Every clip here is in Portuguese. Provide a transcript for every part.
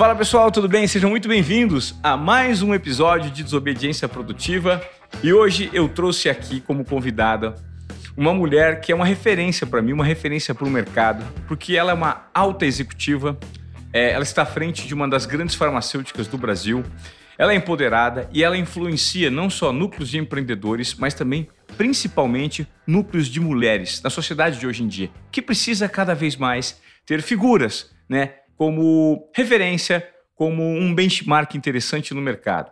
Fala pessoal, tudo bem? Sejam muito bem-vindos a mais um episódio de Desobediência Produtiva. E hoje eu trouxe aqui como convidada uma mulher que é uma referência para mim, uma referência para o mercado, porque ela é uma alta executiva, é, ela está à frente de uma das grandes farmacêuticas do Brasil, ela é empoderada e ela influencia não só núcleos de empreendedores, mas também, principalmente, núcleos de mulheres na sociedade de hoje em dia, que precisa cada vez mais ter figuras, né, como referência, como um benchmark interessante no mercado.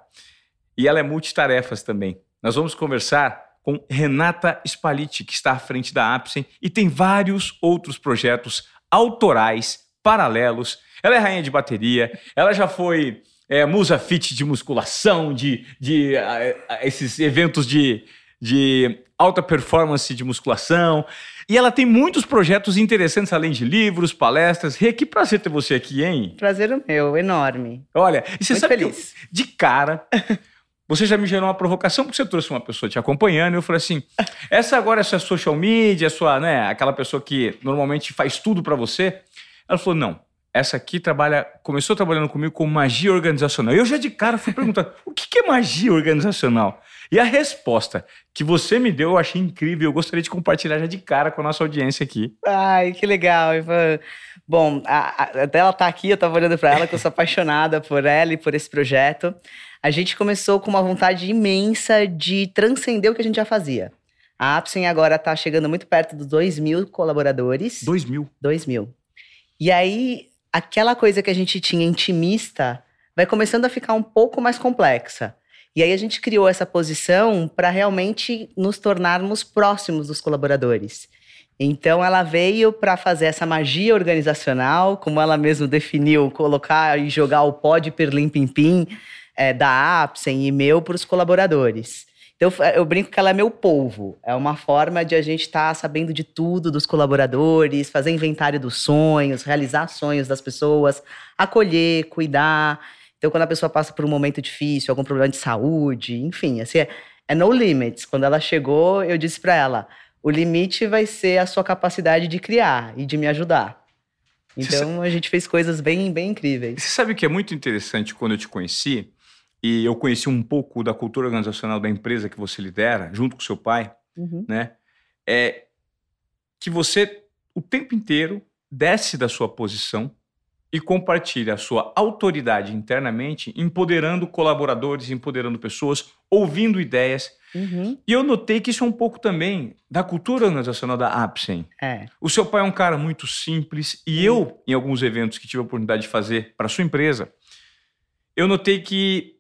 E ela é multitarefas também. Nós vamos conversar com Renata Spaliti, que está à frente da Apsen e tem vários outros projetos autorais, paralelos. Ela é rainha de bateria, ela já foi é, musa fit de musculação, de, de uh, esses eventos de, de alta performance de musculação. E ela tem muitos projetos interessantes, além de livros, palestras. Rê, que prazer ter você aqui, hein? Prazer o meu, enorme. Olha, e você Muito sabe feliz. que eu, de cara, você já me gerou uma provocação, porque você trouxe uma pessoa te acompanhando, e eu falei assim: essa agora é sua social media, sua, né, aquela pessoa que normalmente faz tudo para você. Ela falou: não, essa aqui trabalha, começou trabalhando comigo com magia organizacional. E eu já de cara fui perguntar: o que que é magia organizacional? E a resposta que você me deu eu achei incrível. Eu gostaria de compartilhar já de cara com a nossa audiência aqui. Ai, que legal. Ivan. Bom, a, a, até ela tá aqui, eu tava olhando para ela, que eu sou apaixonada por ela e por esse projeto. A gente começou com uma vontade imensa de transcender o que a gente já fazia. A Apsen agora está chegando muito perto dos 2 mil colaboradores. Dois mil. 2 mil. E aí, aquela coisa que a gente tinha intimista vai começando a ficar um pouco mais complexa. E aí a gente criou essa posição para realmente nos tornarmos próximos dos colaboradores. Então ela veio para fazer essa magia organizacional, como ela mesma definiu, colocar e jogar o pó de perlim pim pim é, da Apsen e meu para os colaboradores. Então eu brinco que ela é meu polvo. É uma forma de a gente estar tá sabendo de tudo dos colaboradores, fazer inventário dos sonhos, realizar sonhos das pessoas, acolher, cuidar. Então, quando a pessoa passa por um momento difícil, algum problema de saúde, enfim, assim, é, é no limits. Quando ela chegou, eu disse para ela: o limite vai ser a sua capacidade de criar e de me ajudar. Então, a gente fez coisas bem, bem incríveis. Você sabe o que é muito interessante quando eu te conheci? E eu conheci um pouco da cultura organizacional da empresa que você lidera, junto com seu pai, Uhum. né? É que você, o tempo inteiro, desce da sua posição e compartilha a sua autoridade internamente, empoderando colaboradores, empoderando pessoas, ouvindo ideias. Uhum. E eu notei que isso é um pouco também da cultura organizacional da Apsen. É. O seu pai é um cara muito simples e eu, em alguns eventos que tive a oportunidade de fazer para sua empresa, eu notei que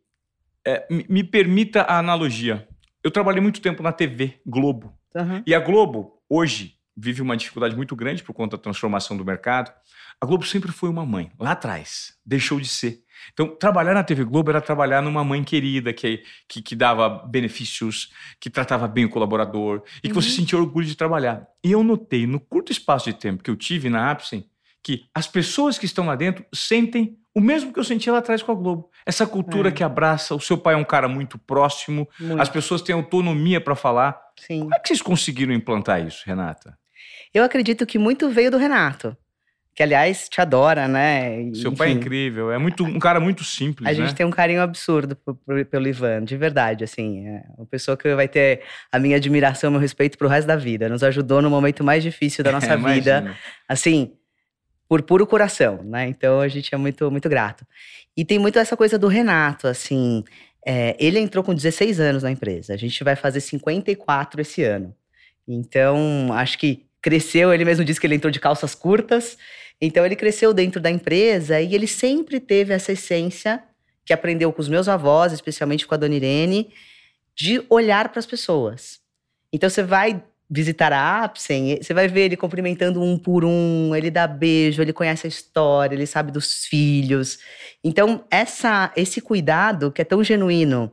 é, me- me permita a analogia. Eu trabalhei muito tempo na TV Globo Uhum. e a Globo hoje vive uma dificuldade muito grande por conta da transformação do mercado. A Globo sempre foi uma mãe lá atrás, deixou de ser. Então, trabalhar na TV Globo era trabalhar numa mãe querida que, que, que dava benefícios, que tratava bem o colaborador e que você Uhum. sentia orgulho de trabalhar. E eu notei, no curto espaço de tempo que eu tive na Apsen, que as pessoas que estão lá dentro sentem o mesmo que eu sentia lá atrás com a Globo. Essa cultura É. que abraça, o seu pai é um cara muito próximo, Muito. as pessoas têm autonomia para falar. Sim. Como é que vocês conseguiram implantar isso, Renata? Eu acredito que muito veio do Renato, que aliás te adora, né? E, Seu pai é enfim, incrível, é muito, um cara muito simples, A né? gente tem um carinho absurdo por- por- pelo Ivan, de verdade, assim. É uma pessoa que vai ter a minha admiração, meu respeito pro resto da vida. Nos ajudou no momento mais difícil da nossa É, vida, assim, por puro coração, né? Então a gente é muito, muito grato. E tem muito essa coisa do Renato, assim. é, ele entrou com 16 anos na empresa. A gente vai fazer 54 esse ano. Então, acho que cresceu. Ele mesmo disse que ele entrou de calças curtas. Então, ele cresceu dentro da empresa e ele sempre teve essa essência que aprendeu com os meus avós, especialmente com a dona Irene, de olhar para as pessoas. Então, você vai visitar a Apsen, você vai ver ele cumprimentando um por um, ele dá beijo, ele conhece a história, ele sabe dos filhos. Então, essa, esse cuidado que é tão genuíno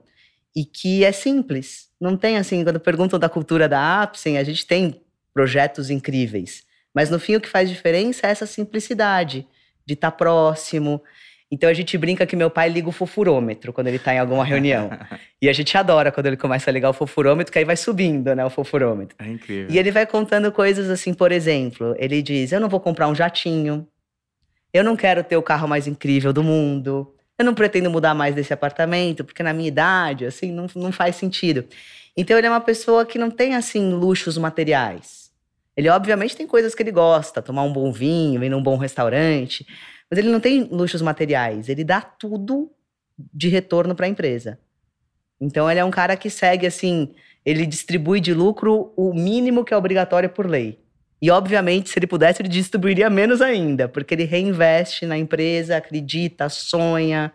e que é simples. Não tem assim, quando perguntam da cultura da Apsen, a gente tem projetos incríveis. Mas no fim o que faz diferença é essa simplicidade de estar próximo. Então a gente brinca que meu pai liga o fofurômetro quando ele está em alguma reunião. e a gente adora quando ele começa a ligar o fofurômetro, que aí vai subindo, né, o fofurômetro. É incrível. E ele vai contando coisas assim, por exemplo, ele diz: Eu não vou comprar um jatinho, Eu não quero ter o carro mais incrível do mundo. Eu não pretendo mudar mais desse apartamento, porque na minha idade, assim, não, não faz sentido. Então ele é uma pessoa que não tem, assim, luxos materiais. Ele, obviamente, tem coisas que ele gosta, tomar um bom vinho, ir num bom restaurante, mas ele não tem luxos materiais. Ele dá tudo de retorno para a empresa. Então ele é um cara que segue, assim, ele distribui de lucro o mínimo que é obrigatório por lei. E, obviamente, se ele pudesse, ele distribuiria menos ainda, porque ele reinveste na empresa, acredita, sonha.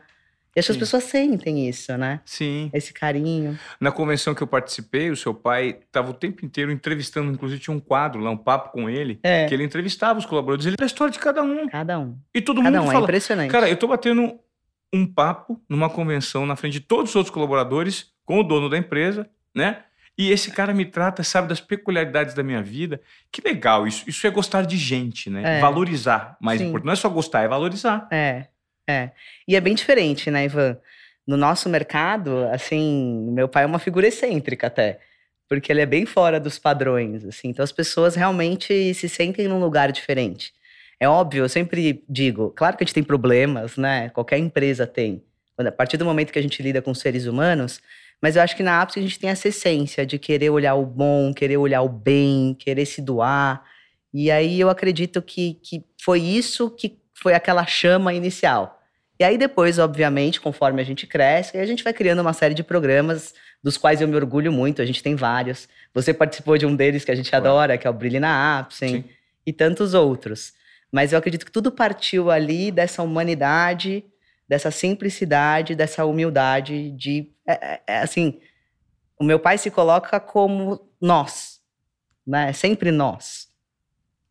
E acho que as pessoas sentem isso, né? Sim. Esse carinho. Na convenção que eu participei, o seu pai estava o tempo inteiro entrevistando, inclusive tinha um quadro lá, um papo com ele, É. que ele entrevistava os colaboradores, ele era a história de cada um. Cada um. E todo Cada mundo um. É fala. impressionante. Cara, eu tô batendo um papo numa convenção na frente de todos os outros colaboradores, com o dono da empresa, né? E esse cara me trata, sabe, das peculiaridades da minha vida. Que legal, isso, isso é gostar de gente, né? É. Valorizar, mais Sim. importante. Não é só gostar, é valorizar. É, é. E é bem diferente, né, Ivan? No nosso mercado, assim, meu pai é uma figura excêntrica até. Porque ele é bem fora dos padrões, assim. Então as pessoas realmente se sentem num lugar diferente. É óbvio, eu sempre digo, claro que a gente tem problemas, né? Qualquer empresa tem. A partir do momento que a gente lida com seres humanos, mas eu acho que na Apps a gente tem essa essência de querer olhar o bom, querer olhar o bem, querer se doar. E aí eu acredito que, que foi isso que foi aquela chama inicial. E aí depois, obviamente, conforme a gente cresce, a gente vai criando uma série de programas dos quais eu me orgulho muito. A gente tem vários. Você participou de um deles que a gente Claro. adora, que é o Brilhe na Apsen, e tantos outros. Mas eu acredito que tudo partiu ali dessa humanidade, dessa simplicidade, dessa humildade de, é- é- é assim, o meu pai se coloca como nós, né? Sempre nós,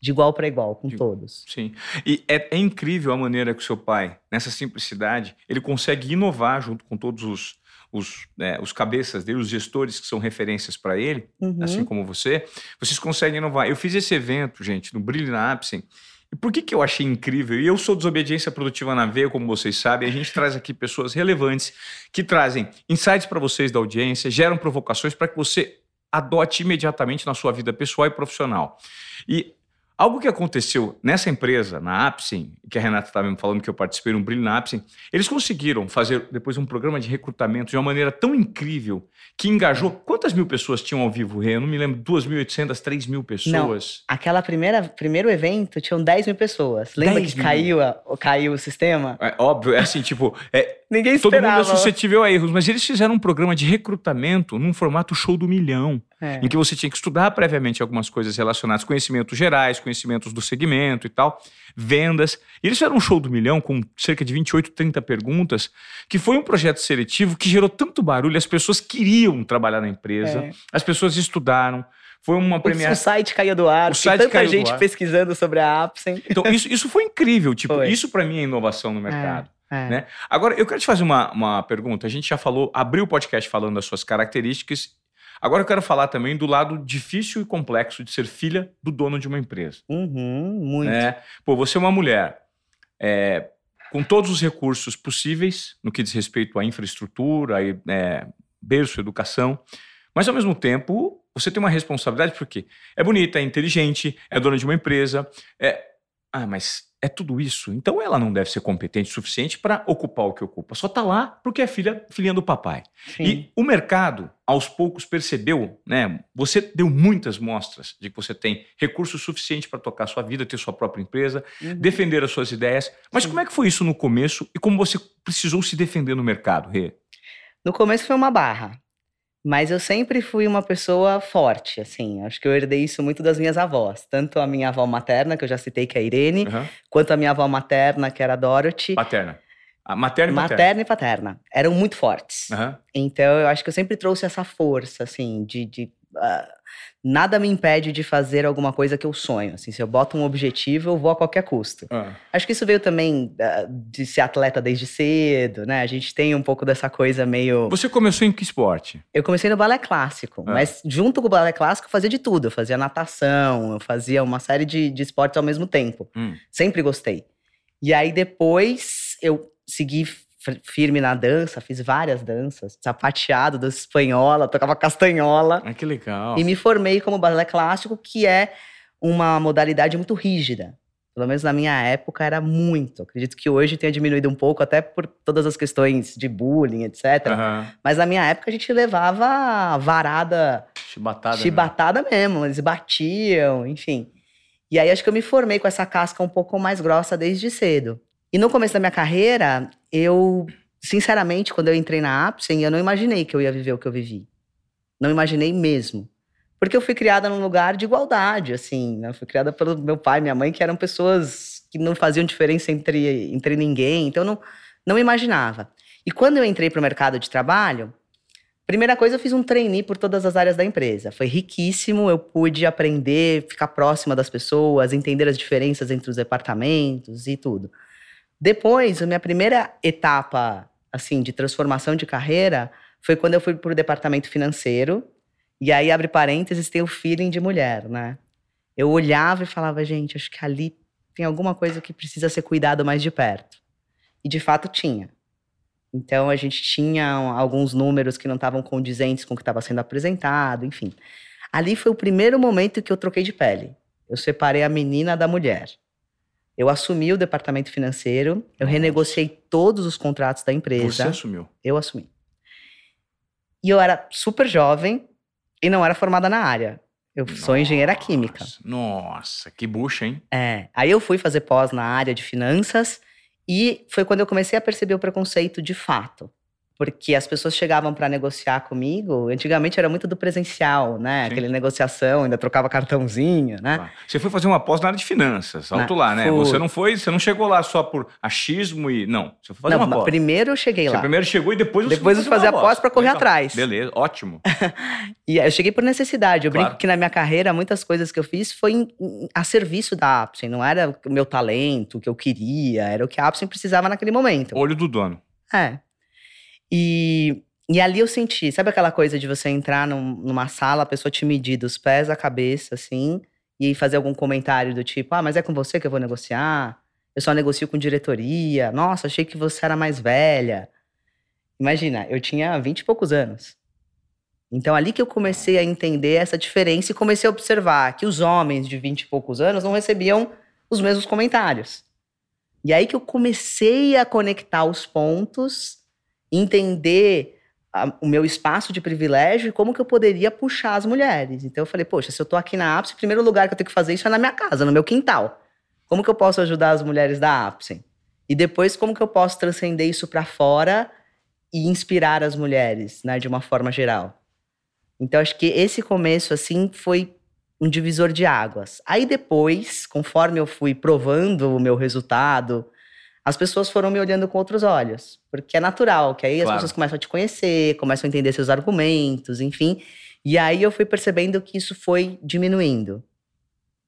de igual para igual com De- todos. Sim. E é, é incrível a maneira que o seu pai, nessa simplicidade, ele consegue inovar junto com todos os, os, né, os cabeças dele, os gestores que são referências para ele, Uhum. assim como você, vocês conseguem inovar. Eu fiz esse evento, gente, no Brilho na Apsen. E por que, que eu achei incrível? E eu sou desobediência produtiva na veia, como vocês sabem. A gente traz aqui pessoas relevantes que trazem insights para vocês da audiência, geram provocações para que você adote imediatamente na sua vida pessoal e profissional. E algo que aconteceu nessa empresa, na Apsen, que a Renata estava me falando que eu participei no Brilho na Apsen, eles conseguiram fazer depois um programa de recrutamento de uma maneira tão incrível que engajou. Quantas mil pessoas tinham ao vivo, Rê? Eu não me lembro, 2.800, 3 mil pessoas. Aquela primeira primeiro evento tinham 10 mil pessoas. Lembra 10 que mil? caiu, caiu o sistema? É óbvio, é assim, tipo, é, Ninguém todo mundo é esperava. suscetível a erros, mas eles fizeram um programa de recrutamento num formato show do milhão, É. em que você tinha que estudar previamente algumas coisas relacionadas, conhecimentos gerais, conhecimentos do segmento e tal, vendas. E eles fizeram um show do milhão com cerca de 28, 30 perguntas, que foi um projeto seletivo que gerou tanto barulho, as pessoas queriam trabalhar na empresa, É. as pessoas estudaram. Foi uma O, o premiação. site caiu do ar, O site tanta gente pesquisando sobre a Apsen. Então, isso, isso foi incrível. Tipo, Foi. isso para mim é inovação no mercado. É. Né? Agora, eu quero te fazer uma, uma pergunta. A gente já falou, abriu o podcast falando das suas características. Agora eu quero falar também do lado difícil e complexo de ser filha do dono de uma empresa. Uhum, muito. Né? Pô, você é uma mulher é, com todos os recursos possíveis no que diz respeito à infraestrutura, a, é, berço, educação, mas ao mesmo tempo você tem uma responsabilidade porque é bonita, é inteligente, é dona de uma empresa, é ah, mas é tudo isso. Então ela não deve ser competente o suficiente para ocupar o que ocupa. Só tá lá porque é filha, filhinha do papai. Sim. E o mercado, aos poucos, percebeu, né? Você deu muitas mostras de que você tem recurso suficiente para tocar a sua vida, ter sua própria empresa, Uhum. defender as suas ideias. Mas Sim. como é que foi isso no começo e como você precisou se defender no mercado, Rê? No começo foi uma barra. Mas eu sempre fui uma pessoa forte, assim. Acho que eu herdei isso muito das minhas avós. Tanto a minha avó materna, que eu já citei, que é a Irene, Aham. quanto a minha avó materna, que era a Dorothy. Paterna. A materna e paterna. Materna e paterna. Eram muito fortes. Aham. Então, eu acho que eu sempre trouxe essa força, assim, de. de, ah, nada me impede de fazer alguma coisa que eu sonho. Assim, se eu boto um objetivo, eu vou a qualquer custo. Ah. Acho que isso veio também ah, de ser atleta desde cedo, né? A gente tem um pouco dessa coisa meio. Você começou em que esporte? Eu comecei no balé clássico, Ah. mas junto com o balé clássico eu fazia de tudo. Eu fazia natação, eu fazia uma série de, de esportes ao mesmo tempo. Hum. Sempre gostei. E aí depois eu segui firme na dança, fiz várias danças, sapateado, dança espanhola, tocava castanhola. Ah, que legal. E me formei como balé clássico, que é uma modalidade muito rígida. Pelo menos na minha época era muito. Acredito que hoje tenha diminuído um pouco, até por todas as questões de bullying, etc. Aham. Mas na minha época a gente levava varada, Chibatada. né? chibatada mesmo. Eles batiam, enfim. E aí acho que eu me formei com essa casca um pouco mais grossa desde cedo. E no começo da minha carreira, eu, sinceramente, quando eu entrei na Apsen, eu não imaginei que eu ia viver o que eu vivi. Não imaginei mesmo. Porque eu fui criada num lugar de igualdade, assim, né? Eu fui criada pelo meu pai e minha mãe, que eram pessoas que não faziam diferença entre, entre ninguém, então eu não, não imaginava. E quando eu entrei para o mercado de trabalho, primeira coisa, eu fiz um trainee por todas as áreas da empresa. Foi riquíssimo, eu pude aprender, ficar próxima das pessoas, entender as diferenças entre os departamentos e tudo. Depois, a minha primeira etapa, assim, de transformação de carreira foi quando eu fui para o departamento financeiro. E aí, abre parênteses, tem o feeling de mulher, né? Eu olhava e falava, gente, acho que ali tem alguma coisa que precisa ser cuidado mais de perto. E de fato tinha. Então a gente tinha alguns números que não estavam condizentes com o que estava sendo apresentado, enfim. Ali foi o primeiro momento que eu troquei de pele. Eu separei a menina da mulher. Eu assumi o departamento financeiro, eu Nossa. renegociei todos os contratos da Você empresa. assumiu. Eu assumi. E eu era super jovem e não era formada na área. Eu sou engenheira química. Nossa, Nossa, que bucha, hein? É. Aí eu fui fazer pós na área de finanças e foi quando eu comecei a perceber o preconceito de fato. Porque as pessoas chegavam para negociar comigo, antigamente era muito do presencial, né? Sim. Aquele negociação, ainda trocava cartãozinho, né? Tá. Você foi fazer uma pós na área de finanças, alto lá, né? fui. Você não foi, você não chegou lá só por achismo e. Não, você foi fazer Não, uma pós. primeiro eu cheguei Você lá. primeiro chegou e depois você Depois eu fui fazer a pós pra correr atrás. Beleza, ótimo. E eu cheguei por necessidade. Eu Claro. brinco que na minha carreira, muitas coisas que eu fiz foi em- em- a serviço da Apsen. Não era o meu talento, o que eu queria, era o que a Apsen precisava naquele momento. Olho do dono. É. E, e ali eu senti, sabe aquela coisa de você entrar num- numa sala, a pessoa te medir dos pés à cabeça, assim, e fazer algum comentário do tipo: ah, mas é com você que eu vou negociar? Eu só negocio com diretoria. Nossa, achei que você era mais velha. Imagina, eu tinha vinte e poucos anos. Então, ali que eu comecei a entender essa diferença e comecei a observar que os homens de vinte e poucos anos não recebiam os mesmos comentários. E aí que eu comecei a conectar os pontos, entender a- o meu espaço de privilégio e como que eu poderia puxar as mulheres. Então eu falei, poxa, se eu tô aqui na Apsen, o primeiro lugar que eu tenho que fazer isso é na minha casa, no meu quintal. Como que eu posso ajudar as mulheres da Apsen? E depois como que eu posso transcender isso para fora e inspirar as mulheres, né, de uma forma geral. Então acho que esse começo assim foi um divisor de águas. Aí depois, conforme eu fui provando o meu resultado, as pessoas foram me olhando com outros olhos. Porque é natural, que aí as Claro. pessoas começam a te conhecer, começam a entender seus argumentos, enfim. E aí eu fui percebendo que isso foi diminuindo.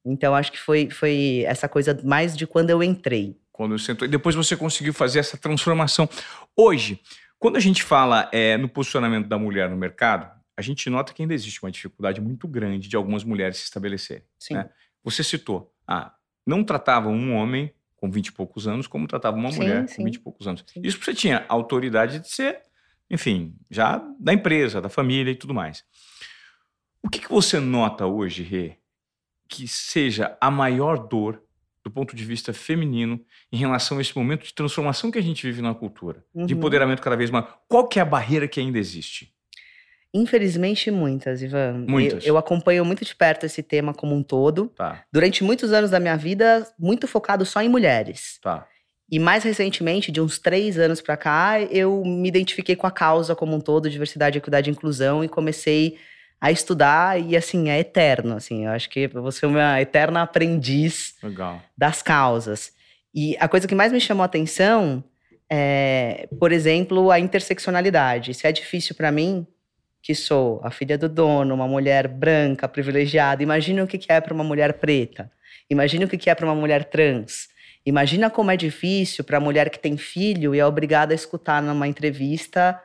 Então acho que foi, foi essa coisa mais de quando eu entrei. Quando você entrou. E depois você conseguiu fazer essa transformação. Hoje, quando a gente fala é, no posicionamento da mulher no mercado, a gente nota que ainda existe uma dificuldade muito grande de algumas mulheres se estabelecerem. Sim. né? Você citou, ah, não tratavam um homem com 20 e poucos anos como tratava uma Sim, mulher sim. com 20 e poucos anos. Sim. Isso porque você tinha autoridade de ser, enfim, já da empresa, da família e tudo mais. O que, que você nota hoje, Rê, que seja a maior dor do ponto de vista feminino em relação a esse momento de transformação que a gente vive na cultura, de Uhum. empoderamento cada vez mais? Qual que é a barreira que ainda existe? Infelizmente, muitas, Ivan. Muitas. Eu, eu acompanho muito de perto esse tema como um todo. Tá, Durante muitos anos da minha vida, muito focado só em mulheres. tá. E mais recentemente, de uns três anos pra cá, eu me identifiquei com a causa como um todo, diversidade, equidade e inclusão, e comecei a estudar, e assim, é eterno, assim, eu acho que vou ser uma eterna aprendiz Legal. das causas. E a coisa que mais me chamou a atenção é, por exemplo, a interseccionalidade. Se é difícil pra mim, que sou a filha do dono, uma mulher branca, privilegiada, imagina o que é para uma mulher preta. Imagina o que é para uma mulher trans. Imagina como é difícil para a mulher que tem filho e é obrigada a escutar numa entrevista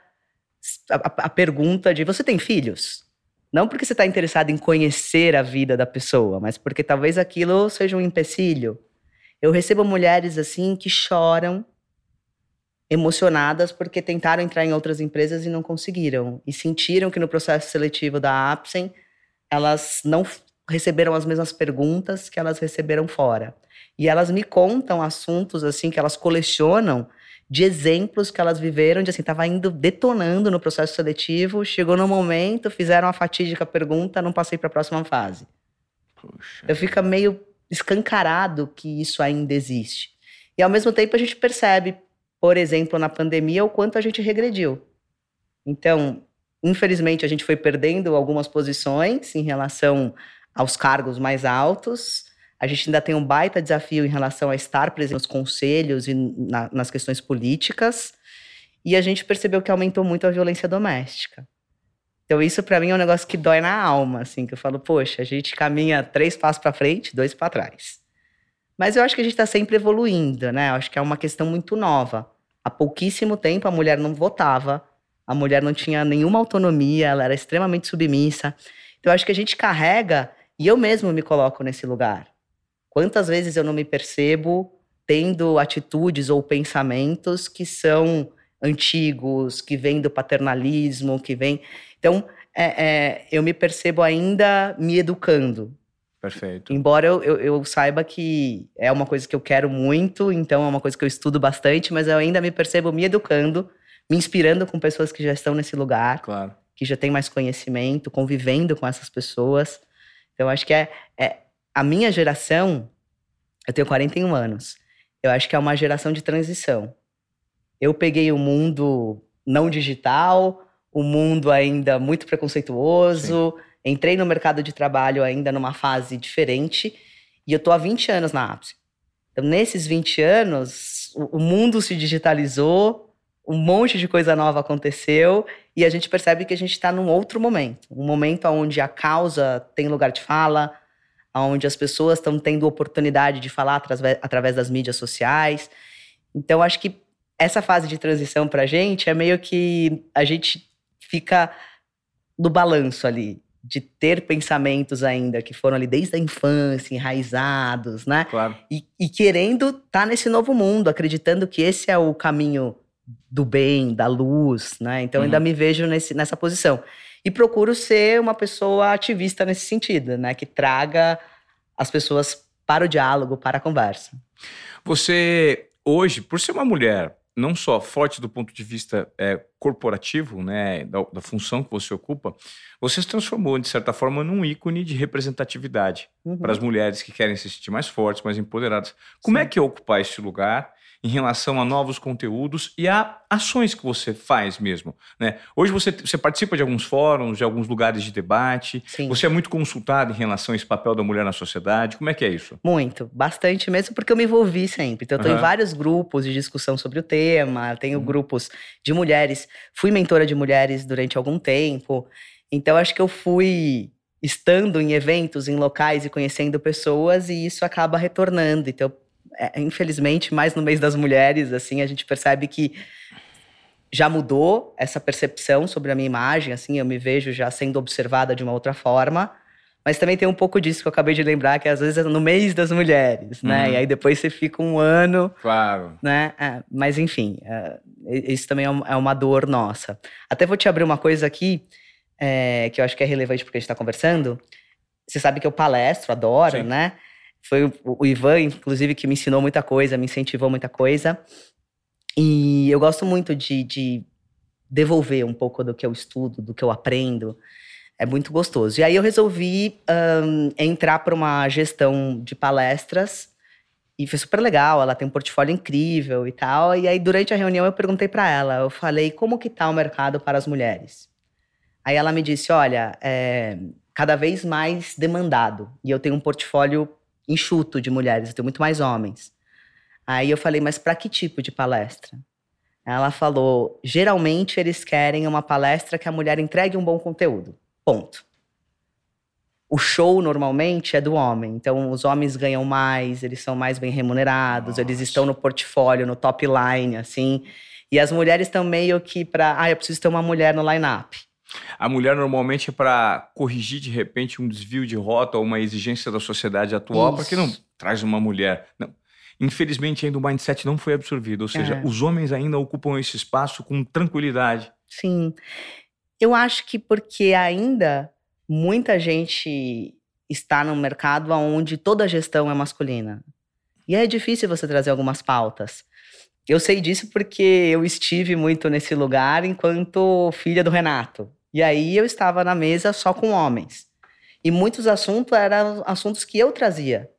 a, a- a pergunta de: Você tem filhos? Não porque você está interessado em conhecer a vida da pessoa, mas porque talvez aquilo seja um empecilho. Eu recebo mulheres assim que choram, emocionadas porque tentaram entrar em outras empresas e não conseguiram. E sentiram que no processo seletivo da Apsen, elas não receberam as mesmas perguntas que elas receberam fora. E elas me contam assuntos assim que elas colecionam de exemplos que elas viveram, de assim, tava indo detonando no processo seletivo, chegou no momento, fizeram a fatídica pergunta, não passei para a próxima fase. Puxa. Eu fico meio escancarado que isso ainda existe. E ao mesmo tempo a gente percebe, por exemplo, na pandemia, o quanto a gente regrediu. Então, infelizmente, a gente foi perdendo algumas posições em relação aos cargos mais altos. A gente ainda tem um baita desafio em relação a estar presente nos conselhos e na, nas questões políticas. E a gente percebeu que aumentou muito a violência doméstica. Então, isso para mim é um negócio que dói na alma, assim, que eu falo, poxa, a gente caminha três passos para frente, dois para trás. Mas eu acho que a gente está sempre evoluindo, né? Eu acho que é uma questão muito nova. Há pouquíssimo tempo a mulher não votava, a mulher não tinha nenhuma autonomia, ela era extremamente submissa. Então, eu acho que a gente carrega, e eu mesmo me coloco nesse lugar. Quantas vezes eu não me percebo tendo atitudes ou pensamentos que são antigos, que vêm do paternalismo, que vêm. Então, é, é, eu me percebo ainda me educando. Perfeito. Embora eu, eu, eu, saiba que é uma coisa que eu quero muito, então é uma coisa que eu estudo bastante, mas eu ainda me percebo me educando, me inspirando com pessoas que já estão nesse lugar, claro. que já têm mais conhecimento, convivendo com essas pessoas. Então, acho que é, é a minha geração, eu tenho 41 anos, eu acho que é uma geração de transição. Eu peguei o mundo não digital, o mundo ainda muito preconceituoso, Sim. Entrei no mercado de trabalho ainda numa fase diferente, e eu tô há 20 anos na Apps. Então, nesses 20 anos, o, mundo se digitalizou, um monte de coisa nova aconteceu, e a gente percebe que a gente está num outro momento. Um momento onde a causa tem lugar de fala, onde as pessoas estão tendo oportunidade de falar através das mídias sociais. Então, acho que essa fase de transição para a gente é meio que a gente fica no balanço ali, de ter pensamentos ainda que foram ali desde a infância, enraizados, né? Claro. E, e querendo estar tá nesse novo mundo, acreditando que esse é o caminho do bem, da luz, né? Então, uhum. ainda me vejo nesse, nessa posição e procuro ser uma pessoa ativista nesse sentido, né? Que traga as pessoas para o diálogo, para a conversa. Você, hoje, por ser uma mulher não só forte do ponto de vista é, corporativo, né, da, da, função que você ocupa, você se transformou, de certa forma, num ícone de representatividade uhum. para as mulheres que querem se sentir mais fortes, mais empoderadas. Como Sim. é que é ocupar esse lugar em relação a novos conteúdos e a ações que você faz mesmo. Né? Hoje você, você participa de alguns fóruns, de alguns lugares de debate. Sim. Você é muito consultado em relação a esse papel da mulher na sociedade. Como é que é isso? Muito, bastante mesmo, porque eu me envolvi sempre. Então, eu estou uhum. em vários grupos de discussão sobre o tema, tenho uhum. grupos de mulheres. Fui mentora de mulheres durante algum tempo. Então, acho que eu fui estando em eventos, em locais e conhecendo pessoas, e isso acaba retornando. Então, é, infelizmente, mais no mês das mulheres, assim, a gente percebe que já mudou essa percepção sobre a minha imagem, assim, eu me vejo já sendo observada de uma outra forma. Mas também tem um pouco disso que eu acabei de lembrar, que às vezes é no mês das mulheres, né? Uhum. E aí depois você fica um ano. Claro. Né? É, mas enfim, é, isso também é, é uma dor nossa. Até vou te abrir uma coisa aqui, é, que eu acho que é relevante porque a gente está conversando. Você sabe que eu palestro, adoro, Sim. né? Foi o, Ivan, inclusive, que me ensinou muita coisa, me incentivou muita coisa. E eu gosto muito de, de devolver um pouco do que eu estudo, do que eu aprendo. É muito gostoso. E aí eu resolvi um, entrar para uma gestão de palestras e foi super legal. Ela tem um portfólio incrível e tal. E aí durante a reunião eu perguntei para ela, eu falei como que tá o mercado para as mulheres. Aí ela me disse, olha, é cada vez mais demandado e eu tenho um portfólio enxuto de mulheres, eu tenho muito mais homens. Aí eu falei, mas para que tipo de palestra? Ela falou, geralmente eles querem uma palestra que a mulher entregue um bom conteúdo. Ponto. O show normalmente é do homem, então os homens ganham mais, eles são mais bem remunerados, Nossa. eles estão no portfólio, no top line, assim. E as mulheres estão meio que para, ah, eu preciso ter uma mulher no line-up. A mulher normalmente é para corrigir de repente um desvio de rota ou uma exigência da sociedade atual, Isso. porque não traz uma mulher. Não. Infelizmente, ainda o mindset não foi absorvido, ou seja, é. os homens ainda ocupam esse espaço com tranquilidade. Sim. Eu acho que porque ainda muita gente está num mercado onde toda a gestão é masculina. E é difícil você trazer algumas pautas. Eu sei disso porque eu estive muito nesse lugar enquanto filha do Renato. E aí eu estava na mesa só com homens. E muitos assuntos eram assuntos que eu trazia.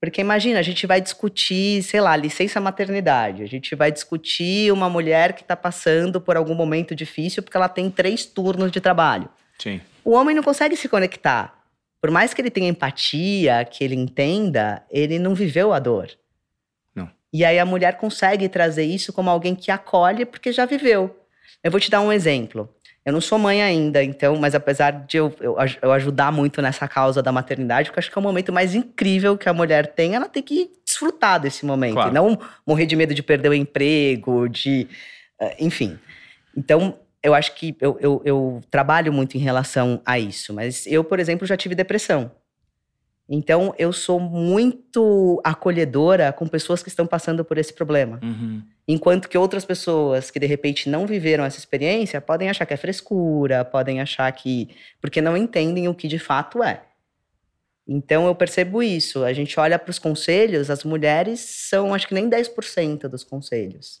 Porque imagina, a gente vai discutir, sei lá, licença maternidade. A gente vai discutir uma mulher que está passando por algum momento difícil porque ela tem três turnos de trabalho. Sim. O homem não consegue se conectar. Por mais que ele tenha empatia, que ele entenda, ele não viveu a dor. Não. E aí a mulher consegue trazer isso como alguém que acolhe porque já viveu. Eu vou te dar um exemplo. Eu não sou mãe ainda, então, mas apesar de eu, eu, eu, ajudar muito nessa causa da maternidade, porque eu acho que é o momento mais incrível que a mulher tem, ela tem que desfrutar desse momento. Claro. E não morrer de medo de perder o emprego, de. Eh, enfim. Então, eu acho que eu, eu, eu trabalho muito em relação a isso. Mas eu, por exemplo, já tive depressão. Então, eu sou muito acolhedora com pessoas que estão passando por esse problema. Uhum. Enquanto que outras pessoas que de repente não viveram essa experiência podem achar que é frescura, podem achar que. porque não entendem o que de fato é. Então eu percebo isso. A gente olha para os conselhos, as mulheres são acho que nem 10% dos conselhos.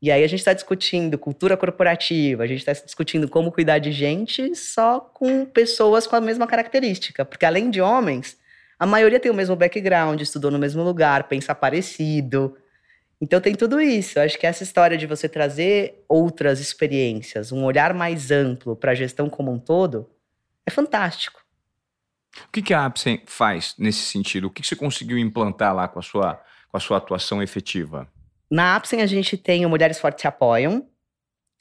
E aí a gente está discutindo cultura corporativa, a gente está discutindo como cuidar de gente só com pessoas com a mesma característica. Porque além de homens, a maioria tem o mesmo background, estudou no mesmo lugar, pensa parecido. Então tem tudo isso. Acho que essa história de você trazer outras experiências, um olhar mais amplo para a gestão como um todo, é fantástico. O que, que a Apsen faz nesse sentido? O que, que você conseguiu implantar lá com a sua, com a sua atuação efetiva? Na Apsen a gente tem o Mulheres Fortes Se Apoiam.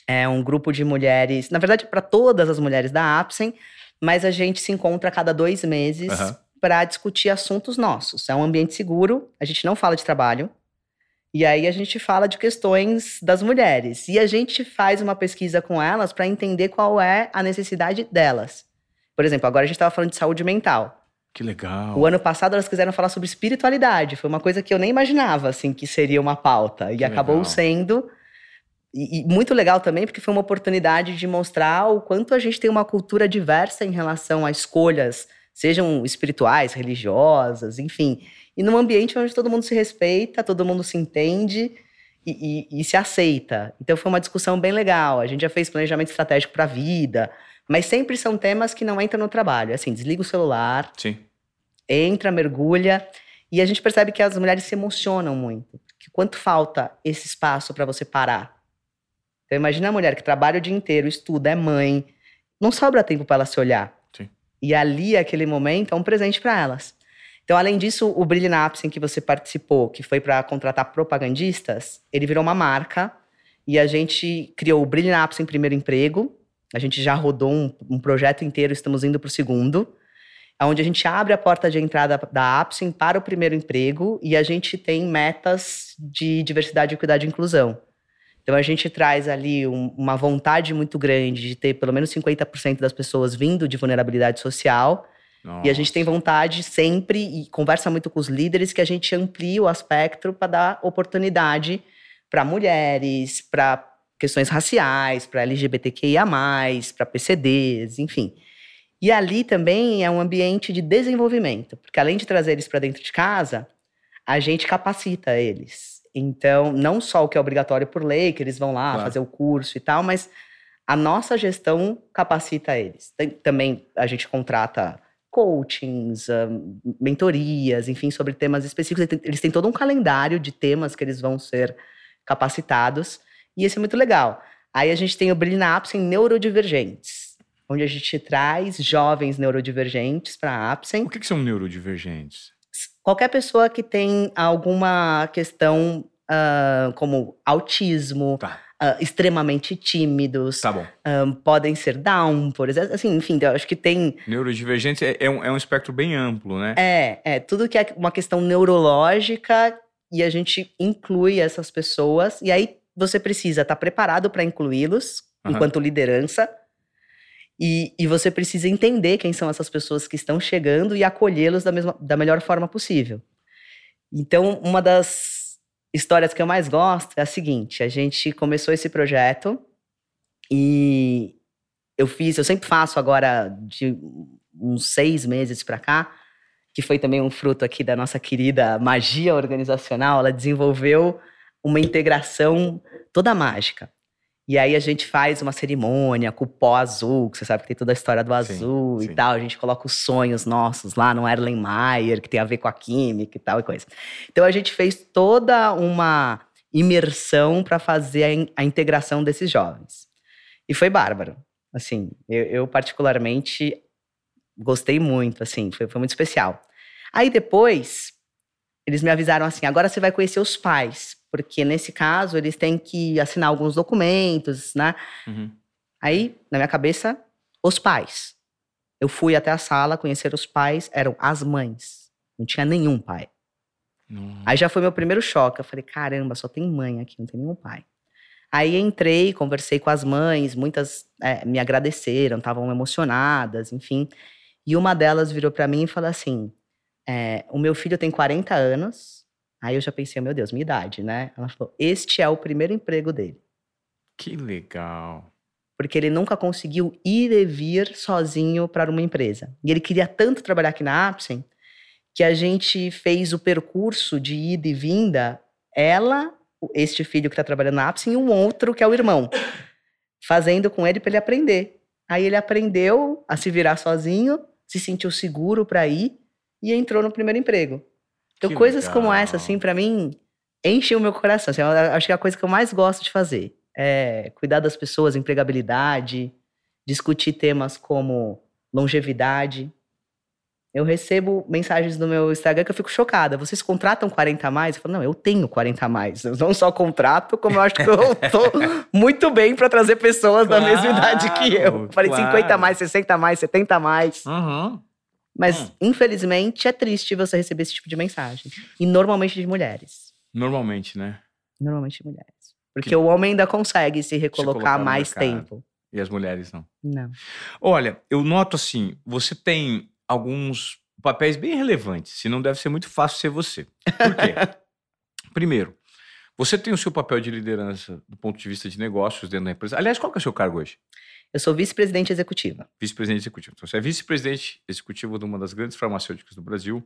É um grupo de mulheres, na verdade, para todas as mulheres da Apsen, mas a gente se encontra a cada dois meses uhum. Para discutir assuntos nossos. É um ambiente seguro, a gente não fala de trabalho, e aí a gente fala de questões das mulheres. E a gente faz uma pesquisa com elas para entender qual é a necessidade delas. Por exemplo, agora a gente estava falando de saúde mental. Que legal. O ano passado elas quiseram falar sobre espiritualidade. Foi uma coisa que eu nem imaginava, assim, que seria uma pauta. E que acabou legal. sendo. E, e, muito legal também, porque foi uma oportunidade de mostrar o quanto a gente tem uma cultura diversa em relação a escolhas, sejam espirituais, religiosas, enfim e num ambiente onde todo mundo se respeita, todo mundo se entende e, e, e se aceita. Então foi uma discussão bem legal. A gente já fez planejamento estratégico para a vida, mas sempre são temas que não entram no trabalho. Assim, desliga o celular, Sim. entra, mergulha, e a gente percebe que as mulheres se emocionam muito. Que quanto falta esse espaço para você parar? Então imagina a mulher que trabalha o dia inteiro, estuda, é mãe, não sobra tempo para ela se olhar. E ali, aquele momento, é um presente para elas. Então, além disso, o Brilho em que você participou, que foi para contratar propagandistas, ele virou uma marca e a gente criou o Brilho em Primeiro Emprego. A gente já rodou um, um projeto inteiro, estamos indo para o segundo, onde a gente abre a porta de entrada da Apsen para o primeiro emprego e a gente tem metas de diversidade, equidade e inclusão. Então a gente traz ali um, uma vontade muito grande de ter pelo menos 50% das pessoas vindo de vulnerabilidade social nossa. E a gente tem vontade sempre, e conversa muito com os líderes, que a gente amplie o aspecto para dar oportunidade para mulheres, para questões raciais, para LGBTQIA, para PCDs, enfim. E ali também é um ambiente de desenvolvimento, porque além de trazer eles para dentro de casa, a gente capacita eles. Então, não só o que é obrigatório por lei, que eles vão lá claro. fazer o curso e tal, mas a nossa gestão capacita eles. Tem, também a gente contrata coachings, um, mentorias, enfim, sobre temas específicos. Eles têm todo um calendário de temas que eles vão ser capacitados, e isso é muito legal. Aí a gente tem o Brilho na Apsen Neurodivergentes, onde a gente traz jovens neurodivergentes para a Apsen. O que, que, são neurodivergentes? Qualquer pessoa que tem alguma questão uh, como autismo, tá uh, extremamente tímidos. Tá. Um, podem ser down, por exemplo. Assim, enfim, eu acho que tem. Neurodivergência é, é, um, é um espectro bem amplo, né? É, é. Tudo que é uma questão neurológica e a gente inclui essas pessoas. E aí você precisa estar tá preparado para incluí-los uhum. enquanto liderança. E, e, você precisa entender quem são essas pessoas que estão chegando e acolhê-los da, mesma, da melhor forma possível. Então, uma das histórias que eu mais gosto é a seguinte: a gente começou esse projeto e eu fiz, eu sempre faço agora de uns seis meses para cá, que foi também um fruto aqui da nossa querida magia organizacional, ela desenvolveu uma integração toda mágica. E aí a gente faz uma cerimônia com o pó azul, que você sabe que tem toda a história do azul sim, e sim. tal. A gente coloca os sonhos nossos lá no Erlenmeyer, que tem a ver com a química e tal e coisa. Então a gente fez toda uma imersão para fazer a, a, integração desses jovens. E foi bárbaro. Assim, eu, eu particularmente gostei muito, assim, foi, foi muito especial. Aí depois, eles me avisaram assim: agora você vai conhecer os pais porque nesse caso eles têm que assinar alguns documentos, né? Uhum. Aí, na minha cabeça, os pais. Eu fui até a sala conhecer os pais, eram as mães. Não tinha nenhum pai. Uhum. Aí já foi meu primeiro choque. Eu falei, caramba, só tem mãe aqui, não tem nenhum pai. Aí entrei, conversei com as mães, muitas é, me agradeceram, estavam emocionadas, enfim. E uma delas virou para mim e falou assim: é, O meu filho tem 40 anos, Aí eu já pensei, meu Deus, minha idade, né? Ela falou: este é o primeiro emprego dele. Que legal. Porque ele nunca conseguiu ir e vir sozinho para uma empresa. E ele queria tanto trabalhar aqui na Apsen que a gente fez o percurso de ida e vinda, ela, este filho que está trabalhando na Apsen, e um outro que é o irmão, fazendo com ele para ele aprender. Aí ele aprendeu a se virar sozinho, se sentiu seguro para ir e entrou no primeiro emprego. Então, que coisas legal. como essa, assim, para mim, enchem o meu coração. Assim, acho que é a coisa que eu mais gosto de fazer. É cuidar das pessoas, empregabilidade, discutir temas como longevidade. Eu recebo mensagens no meu Instagram que eu fico chocada. Vocês contratam 40 a mais? Eu falo, não, eu tenho 40 a mais. Eu não só contrato, como eu acho que eu tô muito bem para trazer pessoas claro, da mesma idade que eu. Falei claro. 50 a mais, 60 a mais, 70 a mais. Uhum. Mas, hum. infelizmente, é triste você receber esse tipo de mensagem. E normalmente de mulheres. Normalmente, né? Normalmente de mulheres. Porque que... o homem ainda consegue se recolocar se mais tempo. E as mulheres não. Não. Olha, eu noto assim, você tem alguns papéis bem relevantes, se não deve ser muito fácil ser você. Por quê? Primeiro, você tem o seu papel de liderança do ponto de vista de negócios dentro da empresa. Aliás, qual que é o seu cargo hoje? Eu sou vice-presidente executiva. Vice-presidente executiva. Então, você é vice-presidente executivo de uma das grandes farmacêuticas do Brasil.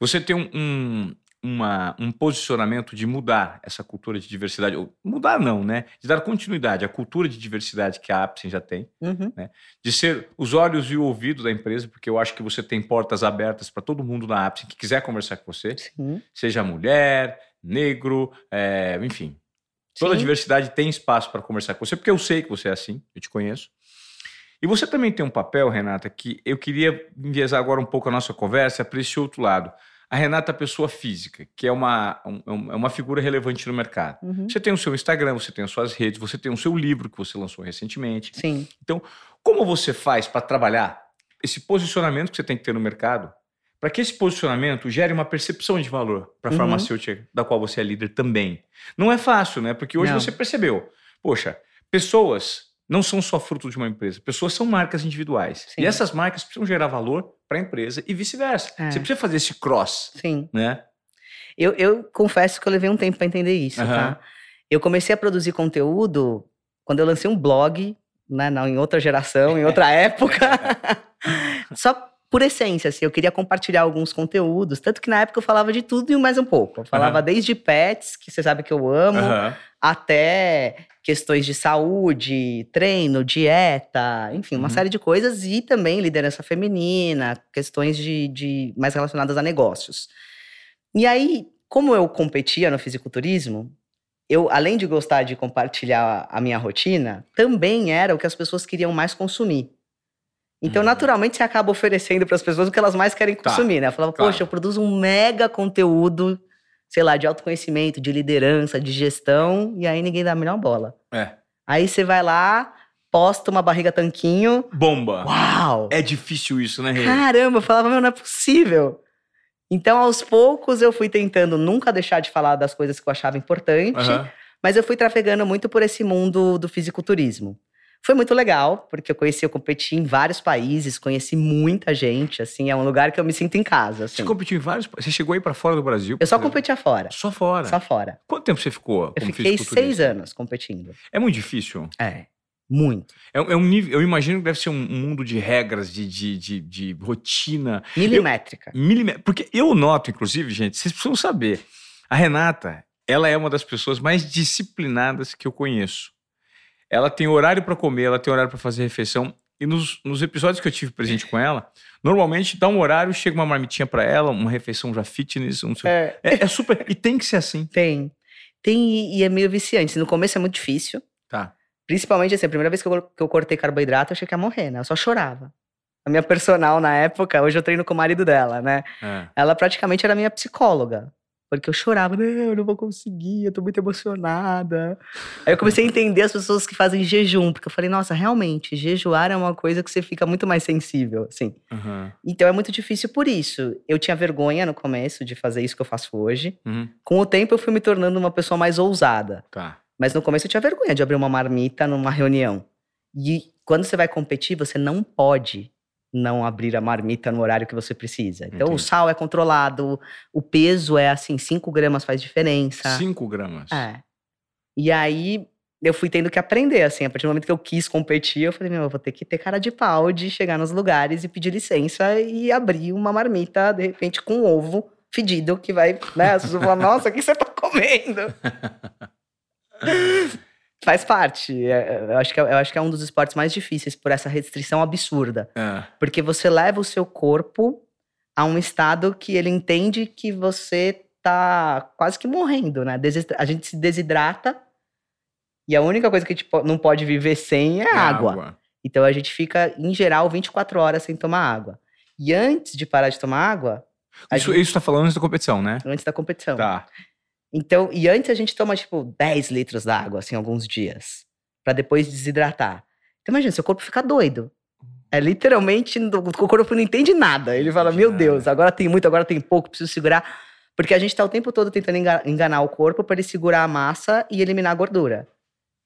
Você tem um, um, uma, um posicionamento de mudar essa cultura de diversidade. Ou mudar não, né? De dar continuidade à cultura de diversidade que a Apsen já tem. Uhum. Né? De ser os olhos e o ouvido da empresa, porque eu acho que você tem portas abertas para todo mundo na Apsen que quiser conversar com você. Sim. Seja mulher, negro, é, enfim, Toda Sim. diversidade tem espaço para conversar com você, porque eu sei que você é assim, eu te conheço. E você também tem um papel, Renata, que eu queria enviesar agora um pouco a nossa conversa para esse outro lado. A Renata é pessoa física, que é uma, um, é uma figura relevante no mercado. Uhum. Você tem o seu Instagram, você tem as suas redes, você tem o seu livro que você lançou recentemente. Sim. Então, como você faz para trabalhar esse posicionamento que você tem que ter no mercado para que esse posicionamento gere uma percepção de valor para a uhum. farmacêutica da qual você é líder também. Não é fácil, né? Porque hoje não. você percebeu, poxa, pessoas não são só fruto de uma empresa, pessoas são marcas individuais. Sim. E essas marcas precisam gerar valor para a empresa e vice-versa. É. Você precisa fazer esse cross, Sim. né? Eu, eu confesso que eu levei um tempo para entender isso, uhum. tá? Eu comecei a produzir conteúdo quando eu lancei um blog, né, não, em outra geração, em outra época. Só por essência, assim, eu queria compartilhar alguns conteúdos, tanto que na época eu falava de tudo e mais um pouco. Eu falava uhum. desde pets, que você sabe que eu amo, uhum. Até questões de saúde, treino, dieta, enfim, uma uhum. série de coisas, e também liderança feminina, questões de, de mais relacionadas a negócios. E aí, como eu competia no fisiculturismo, eu, além de gostar de compartilhar a minha rotina, também era o que as pessoas queriam mais consumir. Então, uhum. naturalmente, você acaba oferecendo para as pessoas o que elas mais querem tá. consumir, tá. né? Eu falava, claro. poxa, eu produzo um mega conteúdo, sei lá, de autoconhecimento, de liderança, de gestão, e aí ninguém dá a melhor bola. É. Aí você vai lá, posta uma barriga tanquinho. Bomba! Uau! É difícil isso, né, Rê? Caramba, eu falava, meu, não é possível. Então, aos poucos, eu fui tentando nunca deixar de falar das coisas que eu achava importante, uhum. mas eu fui trafegando muito por esse mundo do fisiculturismo. Foi muito legal, porque eu conheci, eu competi em vários países, conheci muita gente, assim, é um lugar que eu me sinto em casa. Assim. Você competiu em vários Você chegou aí para fora do Brasil? Eu só competia fora. Só fora? Só fora. Quanto tempo você ficou? Eu fiquei seis anos competindo. É muito difícil? É. Muito. É, é um nível, eu imagino que deve ser um, mundo de regras, de, de, de, de rotina. Milimétrica. Eu, milimé porque eu noto, inclusive, gente, vocês precisam saber. A Renata, ela é uma das pessoas mais disciplinadas que eu conheço. Ela tem horário para comer, ela tem horário para fazer refeição. E nos, nos, episódios que eu tive presente com ela, normalmente dá um horário, chega uma marmitinha para ela, uma refeição já fitness, um é. é. É, super. E tem que ser assim. Tem. Tem e é meio viciante. No começo é muito difícil. Tá. Principalmente assim, a primeira vez que eu, que eu cortei carboidrato, eu achei que ia morrer, né? Eu só chorava. A minha personal na época, hoje eu treino com o marido dela, né? É. Ela praticamente era minha psicóloga. Porque eu chorava, não, eu não vou conseguir, eu tô muito emocionada. Aí eu comecei a entender as pessoas que fazem jejum, porque eu falei, nossa, realmente, jejuar é uma coisa que você fica muito mais sensível, assim. Uhum. Então é muito difícil por isso. Eu tinha vergonha no começo de fazer isso que eu faço hoje. Uhum. Com o tempo eu fui me tornando uma pessoa mais ousada. Tá. Mas no começo eu tinha vergonha de abrir uma marmita numa reunião. E quando você vai competir, você não pode não abrir a marmita no horário que você precisa. Então, Entendi. o sal é controlado, o peso é assim, 5 gramas faz diferença. 5 gramas? É. E aí, eu fui tendo que aprender, assim, a partir do momento que eu quis competir, eu falei, meu, eu vou ter que ter cara de pau de chegar nos lugares e pedir licença e abrir uma marmita, de repente, com um ovo fedido, que vai, né, as pessoas vão falar, nossa, o que você tá comendo? Faz parte. É, é, eu acho, que é, eu acho que é um dos esportes mais difíceis por essa restrição absurda. É. Porque você leva o seu corpo a um estado que ele entende que você tá quase que morrendo, né? A gente se desidrata e a única coisa que a gente não pode viver sem é, é água. água. Então a gente fica, em geral, 24 horas sem tomar água. E antes de parar de tomar água. Isso, gente... isso tá falando antes da competição, né? Antes da competição. Tá. Então, e antes a gente toma, tipo, 10 litros d'água, assim, alguns dias, para depois desidratar. Então, imagina, seu corpo fica doido. É literalmente, o corpo não entende nada. Ele fala, meu Deus, agora tem muito, agora tem pouco, preciso segurar. Porque a gente tá o tempo todo tentando enganar o corpo para ele segurar a massa e eliminar a gordura.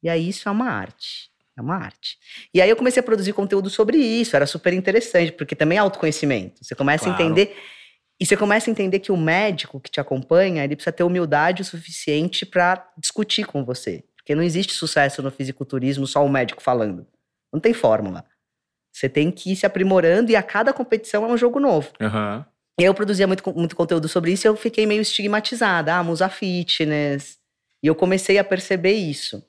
E aí isso é uma arte. É uma arte. E aí eu comecei a produzir conteúdo sobre isso, era super interessante, porque também é autoconhecimento. Você começa claro. a entender e você começa a entender que o médico que te acompanha, ele precisa ter humildade o suficiente para discutir com você. Porque não existe sucesso no fisiculturismo só o médico falando. Não tem fórmula. Você tem que ir se aprimorando e a cada competição é um jogo novo. Uhum. Eu produzia muito, muito conteúdo sobre isso e eu fiquei meio estigmatizada. Ah, musa fitness. E eu comecei a perceber isso.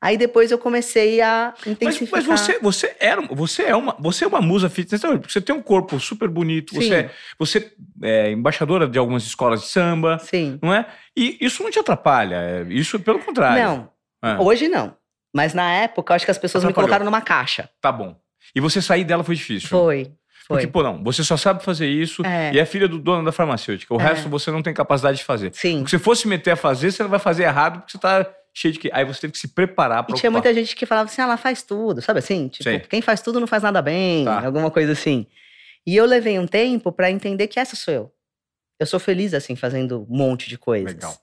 Aí depois eu comecei a intensificar. Mas, mas você, você, era, você, é uma, você é uma musa fitness, você tem um corpo super bonito, Sim. você, é, você é embaixadora de algumas escolas de samba, Sim. não é? E isso não te atrapalha, é, isso pelo contrário. Não, é. hoje não. Mas na época, eu acho que as pessoas me colocaram numa caixa. Tá bom. E você sair dela foi difícil? Foi. Foi. Porque, pô, não, você só sabe fazer isso é. e é filha do dono da farmacêutica. O é. resto você não tem capacidade de fazer. Sim. Se você fosse meter a fazer, você vai fazer errado porque você tá cheio de que. Aí você teve que se preparar para. E tinha muita gente que falava assim: ah, ela faz tudo, sabe assim? Tipo, Sei. quem faz tudo não faz nada bem, tá. alguma coisa assim. E eu levei um tempo para entender que essa sou eu. Eu sou feliz assim, fazendo um monte de coisas. Legal.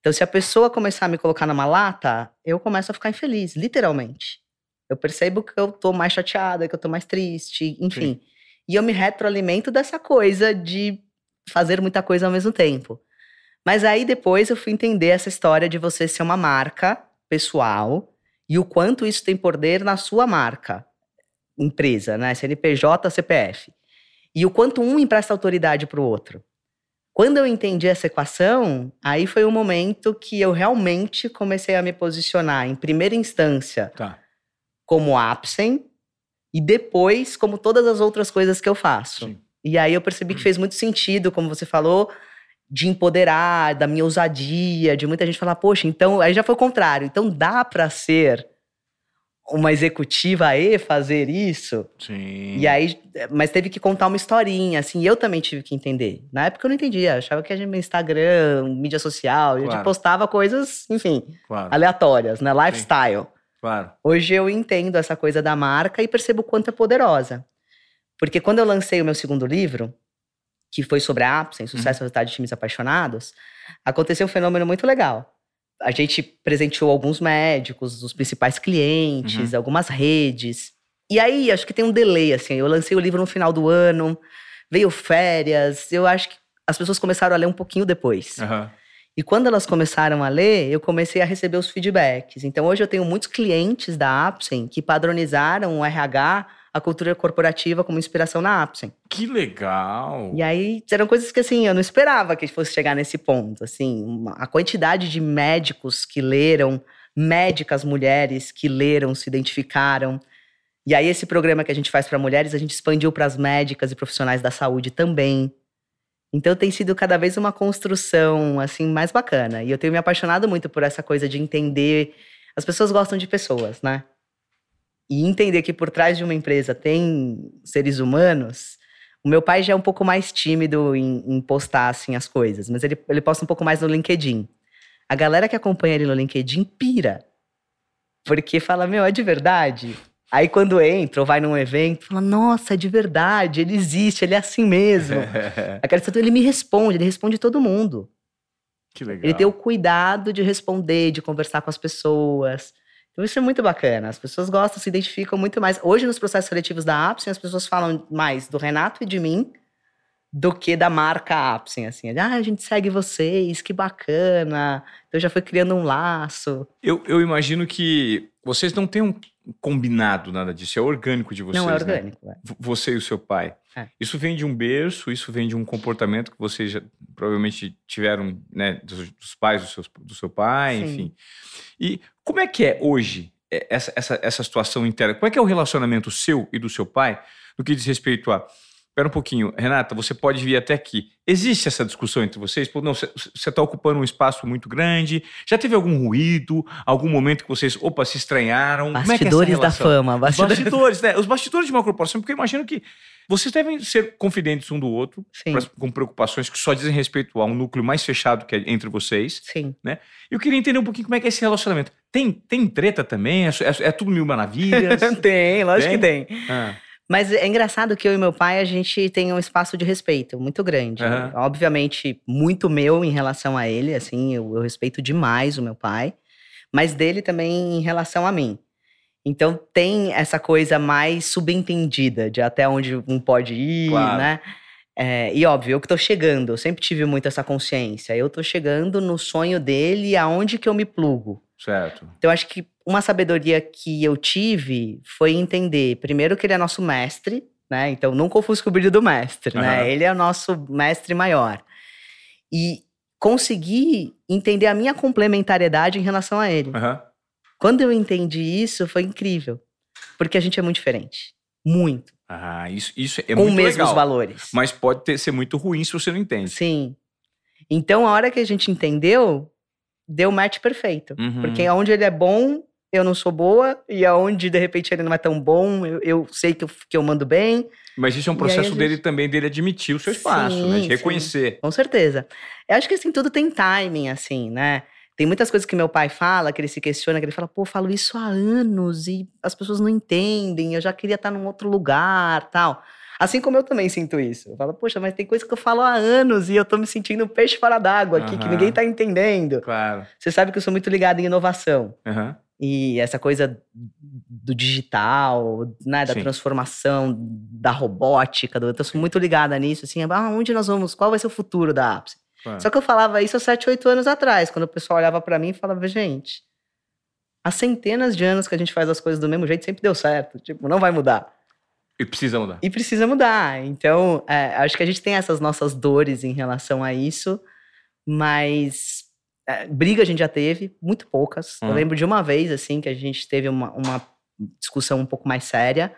Então, se a pessoa começar a me colocar numa lata, eu começo a ficar infeliz, literalmente. Eu percebo que eu tô mais chateada, que eu tô mais triste, enfim. Sim. E eu me retroalimento dessa coisa de fazer muita coisa ao mesmo tempo. Mas aí depois eu fui entender essa história de você ser uma marca pessoal e o quanto isso tem poder na sua marca, empresa, né? CNPJ, CPF. E o quanto um empresta autoridade para o outro. Quando eu entendi essa equação, aí foi o momento que eu realmente comecei a me posicionar em primeira instância tá. como Apsen e depois como todas as outras coisas que eu faço. Sim. E aí eu percebi que fez muito sentido, como você falou, de empoderar, da minha ousadia, de muita gente falar, poxa, então aí já foi o contrário. Então dá para ser uma executiva e fazer isso. Sim. E aí, mas teve que contar uma historinha, assim, eu também tive que entender. Na época eu não entendia, achava que a gente Instagram, mídia social, claro. a gente postava coisas, enfim, claro. aleatórias, né? Lifestyle. Sim. Claro. Hoje eu entendo essa coisa da marca e percebo o quanto é poderosa. Porque quando eu lancei o meu segundo livro, que foi sobre a Apsen, Sucesso uhum. Resultado de Times Apaixonados, aconteceu um fenômeno muito legal. A gente presenteou alguns médicos, os principais clientes, uhum. algumas redes. E aí, acho que tem um delay, assim. Eu lancei o livro no final do ano, veio férias. Eu acho que as pessoas começaram a ler um pouquinho depois. Uhum. E quando elas começaram a ler, eu comecei a receber os feedbacks. Então hoje eu tenho muitos clientes da Apsen que padronizaram o RH, a cultura corporativa como inspiração na Apsen. Que legal! E aí eram coisas que assim, eu não esperava que fosse chegar nesse ponto, assim, uma, a quantidade de médicos que leram, médicas mulheres que leram, se identificaram. E aí esse programa que a gente faz para mulheres, a gente expandiu para as médicas e profissionais da saúde também. Então tem sido cada vez uma construção assim mais bacana. E eu tenho me apaixonado muito por essa coisa de entender. As pessoas gostam de pessoas, né? E entender que por trás de uma empresa tem seres humanos. O meu pai já é um pouco mais tímido em, em postar assim as coisas, mas ele, ele posta um pouco mais no LinkedIn. A galera que acompanha ele no LinkedIn pira. Porque fala, meu, é de verdade. Aí quando entra ou vai num evento, fala, nossa, é de verdade, ele existe, ele é assim mesmo. Aquela situação, ele me responde, ele responde todo mundo. Que legal. Ele tem o cuidado de responder, de conversar com as pessoas. Então isso é muito bacana. As pessoas gostam, se identificam muito mais. Hoje, nos processos seletivos da Apsen, as pessoas falam mais do Renato e de mim do que da marca Apsen, assim. Ah, a gente segue vocês, que bacana. Então já foi criando um laço. Eu, eu imagino que vocês não tenham combinado nada disso, é orgânico de vocês. Não, é né? orgânico. Né? Você e o seu pai. É. Isso vem de um berço, isso vem de um comportamento que vocês já, provavelmente tiveram né, dos, dos pais do seu, do seu pai, Sim. enfim. E como é que é hoje é, essa, essa, essa situação interna? Como é que é o relacionamento seu e do seu pai no que diz respeito a Espera um pouquinho, Renata, você pode vir até aqui. Existe essa discussão entre vocês? Pô, não, você está ocupando um espaço muito grande. Já teve algum ruído? Algum momento que vocês, opa, se estranharam? Bastidores Como é que é da fama. Bastidores. bastidores, né? Os bastidores de uma corporação, porque eu imagino que vocês devem ser confidentes um do outro, pra, com preocupações que só dizem respeito a um núcleo mais fechado que é entre vocês. Sim. Né? Eu queria entender um pouquinho como é que é esse relacionamento. Tem, tem treta também? É, é, é tudo mil maravilhas? tem, lógico tem? que tem. Ah. Mas é engraçado que eu e meu pai, a gente tem um espaço de respeito muito grande. Uhum. Obviamente, muito meu em relação a ele, assim, eu, eu, respeito demais o meu pai. Mas dele também em relação a mim. Então, tem essa coisa mais subentendida de até onde um pode ir, claro. né? É, e óbvio, eu que tô chegando, eu sempre tive muito essa consciência. Eu tô chegando no sonho dele e aonde que eu me plugo. Certo. Então, acho que uma sabedoria que eu tive foi entender, primeiro, que ele é nosso mestre, né? Então, nunca ofusca o brilho do mestre, uhum. né? Ele é o nosso mestre maior. E conseguir entender a minha complementariedade em relação a ele. Uhum. Quando eu entendi isso, foi incrível. Porque a gente é muito diferente. Muito. Ah, isso, isso é Com muito mesmos legal. valores. Mas pode ter, ser muito ruim se você não entende. Sim. Então, a hora que a gente entendeu, deu o match perfeito. Uhum. Porque onde ele é bom, eu não sou boa, e aonde de repente ele não é tão bom, eu, eu sei que eu, que eu mando bem. Mas isso é um processo gente... dele também, dele admitir o seu espaço, sim, né? De reconhecer. Sim, com certeza. Eu acho que assim, tudo tem timing, assim, né? Tem muitas coisas que meu pai fala, que ele se questiona, que ele fala, pô, eu falo isso há anos e as pessoas não entendem, eu já queria estar num outro lugar, tal. Assim como eu também sinto isso. Eu falo, poxa, mas tem coisa que eu falo há anos e eu tô me sentindo peixe fora d'água aqui, Aham. que ninguém tá entendendo. Claro. Você sabe que eu sou muito ligado em inovação. Aham. E essa coisa do digital, né, da Sim. transformação, da robótica, do, eu sou muito ligada nisso, assim, ah, onde nós vamos, qual vai ser o futuro da Apps? Claro. Só que eu falava isso há 7, 8 anos atrás, quando o pessoal olhava pra mim e falava, gente, há centenas de anos que a gente faz as coisas do mesmo jeito, sempre deu certo, tipo, não vai mudar. E precisa mudar. E precisa mudar. Então, é, acho que a gente tem essas nossas dores em relação a isso, mas é, briga a gente já teve, muito poucas. Eu Hum. lembro de uma vez, assim, que a gente teve uma, uma discussão um pouco mais séria,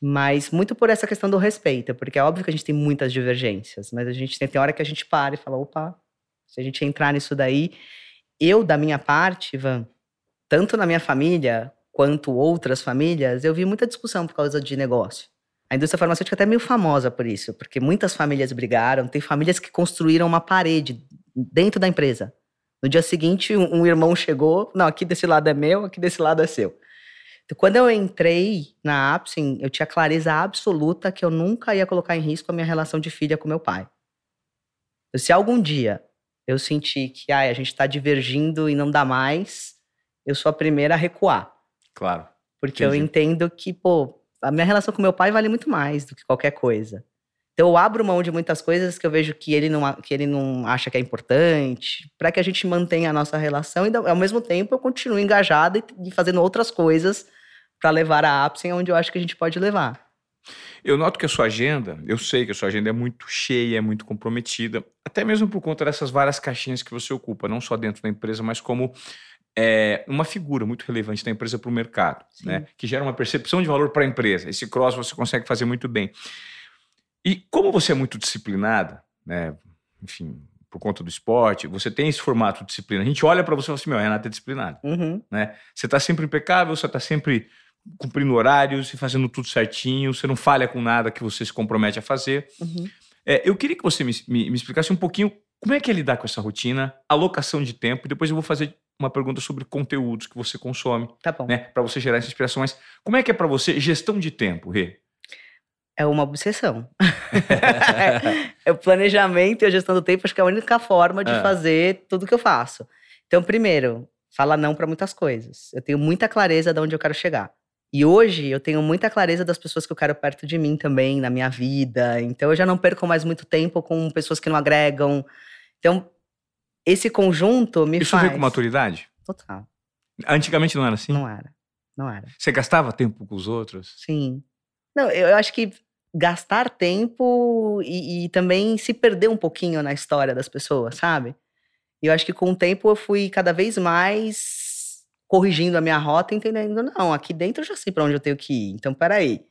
mas muito por essa questão do respeito, porque é óbvio que a gente tem muitas divergências, mas a gente tem, tem hora que a gente para e fala, opa, se a gente entrar nisso daí, eu, da minha parte, Ivan, tanto na minha família quanto outras famílias, eu vi muita discussão por causa de negócio. A indústria farmacêutica é até meio famosa por isso, porque muitas famílias brigaram, tem famílias que construíram uma parede dentro da empresa. No dia seguinte, um, um irmão chegou, não, aqui desse lado é meu, aqui desse lado é seu. Então, quando eu entrei na Apsen, eu tinha clareza absoluta que eu nunca ia colocar em risco a minha relação de filha com meu pai. Se algum dia eu sentir que ai, a gente está divergindo e não dá mais, eu sou a primeira a recuar. Claro. Porque eu Entendi. entendo que, pô, a minha relação com meu pai vale muito mais do que qualquer coisa. Então eu abro mão de muitas coisas que eu vejo que ele não, que ele não acha que é importante, para que a gente mantenha a nossa relação e ao mesmo tempo eu continuo engajada e, e fazendo outras coisas para levar a Apsen onde eu acho que a gente pode levar. Eu noto que a sua agenda, eu sei que a sua agenda é muito cheia, é muito comprometida, até mesmo por conta dessas várias caixinhas que você ocupa, não só dentro da empresa, mas como é, uma figura muito relevante da empresa para o mercado, né? que gera uma percepção de valor para a empresa. Esse cross você consegue fazer muito bem. E como você é muito disciplinada, né? enfim, por conta do esporte, você tem esse formato de disciplina. A gente olha para você e fala assim: meu, Renata é disciplinado. Uhum. Né? Você está sempre impecável, você está sempre cumprindo horários e fazendo tudo certinho, você não falha com nada que você se compromete a fazer. Uhum. É, eu queria que você me, me, me, explicasse um pouquinho como é que é lidar com essa rotina, alocação de tempo, e depois eu vou fazer uma pergunta sobre conteúdos que você consome. Tá bom. Né, para você gerar essa inspiração. Mas como é que é para você gestão de tempo, Rê? É uma obsessão. é o planejamento e a gestão do tempo, acho que é a única forma de é. fazer tudo que eu faço. Então, primeiro, fala não para muitas coisas. Eu tenho muita clareza de onde eu quero chegar. E hoje eu tenho muita clareza das pessoas que eu quero perto de mim também, na minha vida. Então eu já não perco mais muito tempo com pessoas que não agregam. Então, esse conjunto me Isso faz. Isso veio com maturidade? Total. Antigamente não era assim? Não era. Não era. Você gastava tempo com os outros? Sim. Não, eu acho que gastar tempo e, e também se perder um pouquinho na história das pessoas, sabe? E eu acho que com o tempo eu fui cada vez mais corrigindo a minha rota, entendendo, não, aqui dentro eu já sei para onde eu tenho que ir. Então, peraí.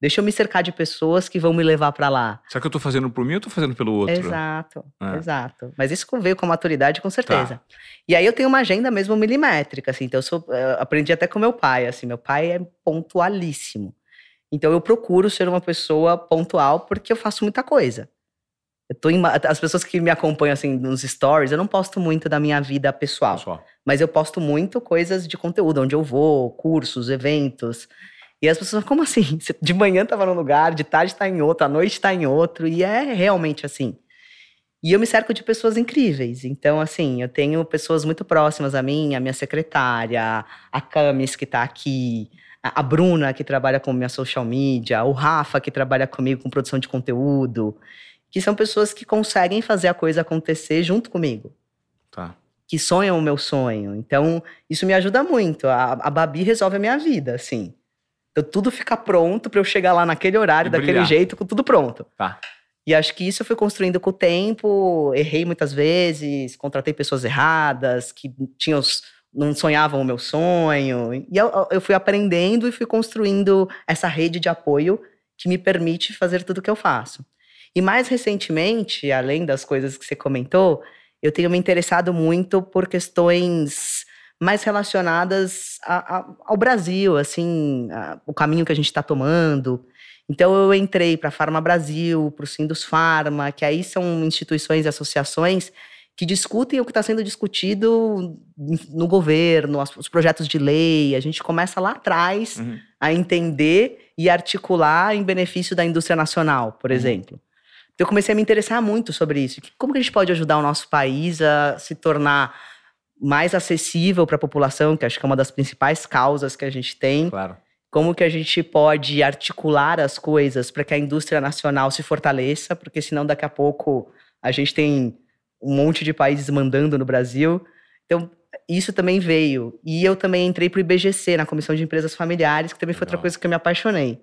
Deixa eu me cercar de pessoas que vão me levar para lá. Será que eu tô fazendo por mim ou tô fazendo pelo outro? Exato, é. exato. Mas isso veio com a maturidade, com certeza. Tá. E aí eu tenho uma agenda mesmo milimétrica, assim. Então eu, sou, eu aprendi até com meu pai, assim. Meu pai é pontualíssimo. Então eu procuro ser uma pessoa pontual porque eu faço muita coisa. Eu tô em, as pessoas que me acompanham assim nos stories, eu não posto muito da minha vida pessoal, pessoal, mas eu posto muito coisas de conteúdo, onde eu vou, cursos, eventos. E as pessoas, como assim? De manhã tava num lugar, de tarde tá em outro, à noite tá em outro, e é realmente assim. E eu me cerco de pessoas incríveis. Então, assim, eu tenho pessoas muito próximas a mim, a minha secretária, a Camis, que tá aqui, a Bruna, que trabalha com minha social media, o Rafa, que trabalha comigo com produção de conteúdo que são pessoas que conseguem fazer a coisa acontecer junto comigo. Tá. Que sonham o meu sonho. Então, isso me ajuda muito. A, a Babi resolve a minha vida, assim. Então, tudo fica pronto para eu chegar lá naquele horário, daquele jeito, com tudo pronto. Tá. E acho que isso eu fui construindo com o tempo. Errei muitas vezes, contratei pessoas erradas, que tinham não sonhavam o meu sonho. E eu, eu fui aprendendo e fui construindo essa rede de apoio que me permite fazer tudo o que eu faço. E mais recentemente, além das coisas que você comentou, eu tenho me interessado muito por questões mais relacionadas a, a, ao Brasil, assim, a, o caminho que a gente está tomando. Então eu entrei para a Farma Brasil, para o Sindus Farma, que aí são instituições e associações que discutem o que está sendo discutido no governo, os projetos de lei. A gente começa lá atrás uhum. a entender e articular em benefício da indústria nacional, por uhum. exemplo. Então eu comecei a me interessar muito sobre isso. Como que a gente pode ajudar o nosso país a se tornar mais acessível para a população, que acho que é uma das principais causas que a gente tem. Claro. Como que a gente pode articular as coisas para que a indústria nacional se fortaleça, porque senão daqui a pouco a gente tem um monte de países mandando no Brasil. Então, isso também veio. E eu também entrei para o IBGC, na Comissão de Empresas Familiares, que também foi outra coisa que eu me apaixonei.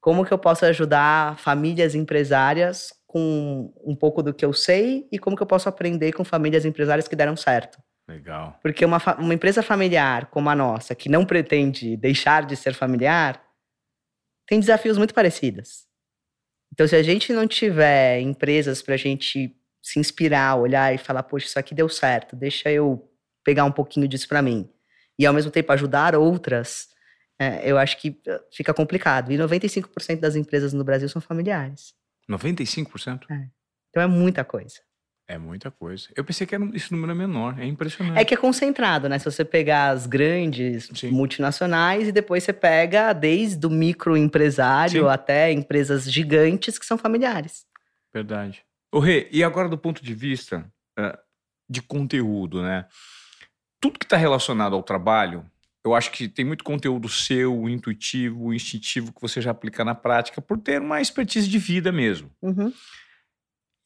Como que eu posso ajudar famílias empresárias com um pouco do que eu sei e como que eu posso aprender com famílias empresárias que deram certo. Legal. Porque uma, uma empresa familiar como a nossa, que não pretende deixar de ser familiar, tem desafios muito parecidos. Então, se a gente não tiver empresas para a gente se inspirar, olhar e falar, poxa, isso aqui deu certo, deixa eu pegar um pouquinho disso para mim. E ao mesmo tempo ajudar outras, é, eu acho que uh, fica complicado. E 95% das empresas no Brasil são familiares. 95%? É. Então é muita coisa. É muita coisa. Eu pensei que era, esse número é menor, é impressionante. É que é concentrado, né? Se você pegar as grandes Sim. multinacionais e depois você pega desde o microempresário Sim. até empresas gigantes que são familiares. Verdade. O Rê, e agora do ponto de vista uh, de conteúdo, né? Tudo que está relacionado ao trabalho eu acho que tem muito conteúdo seu, intuitivo, instintivo, que você já aplica na prática, por ter uma expertise de vida mesmo. Uhum.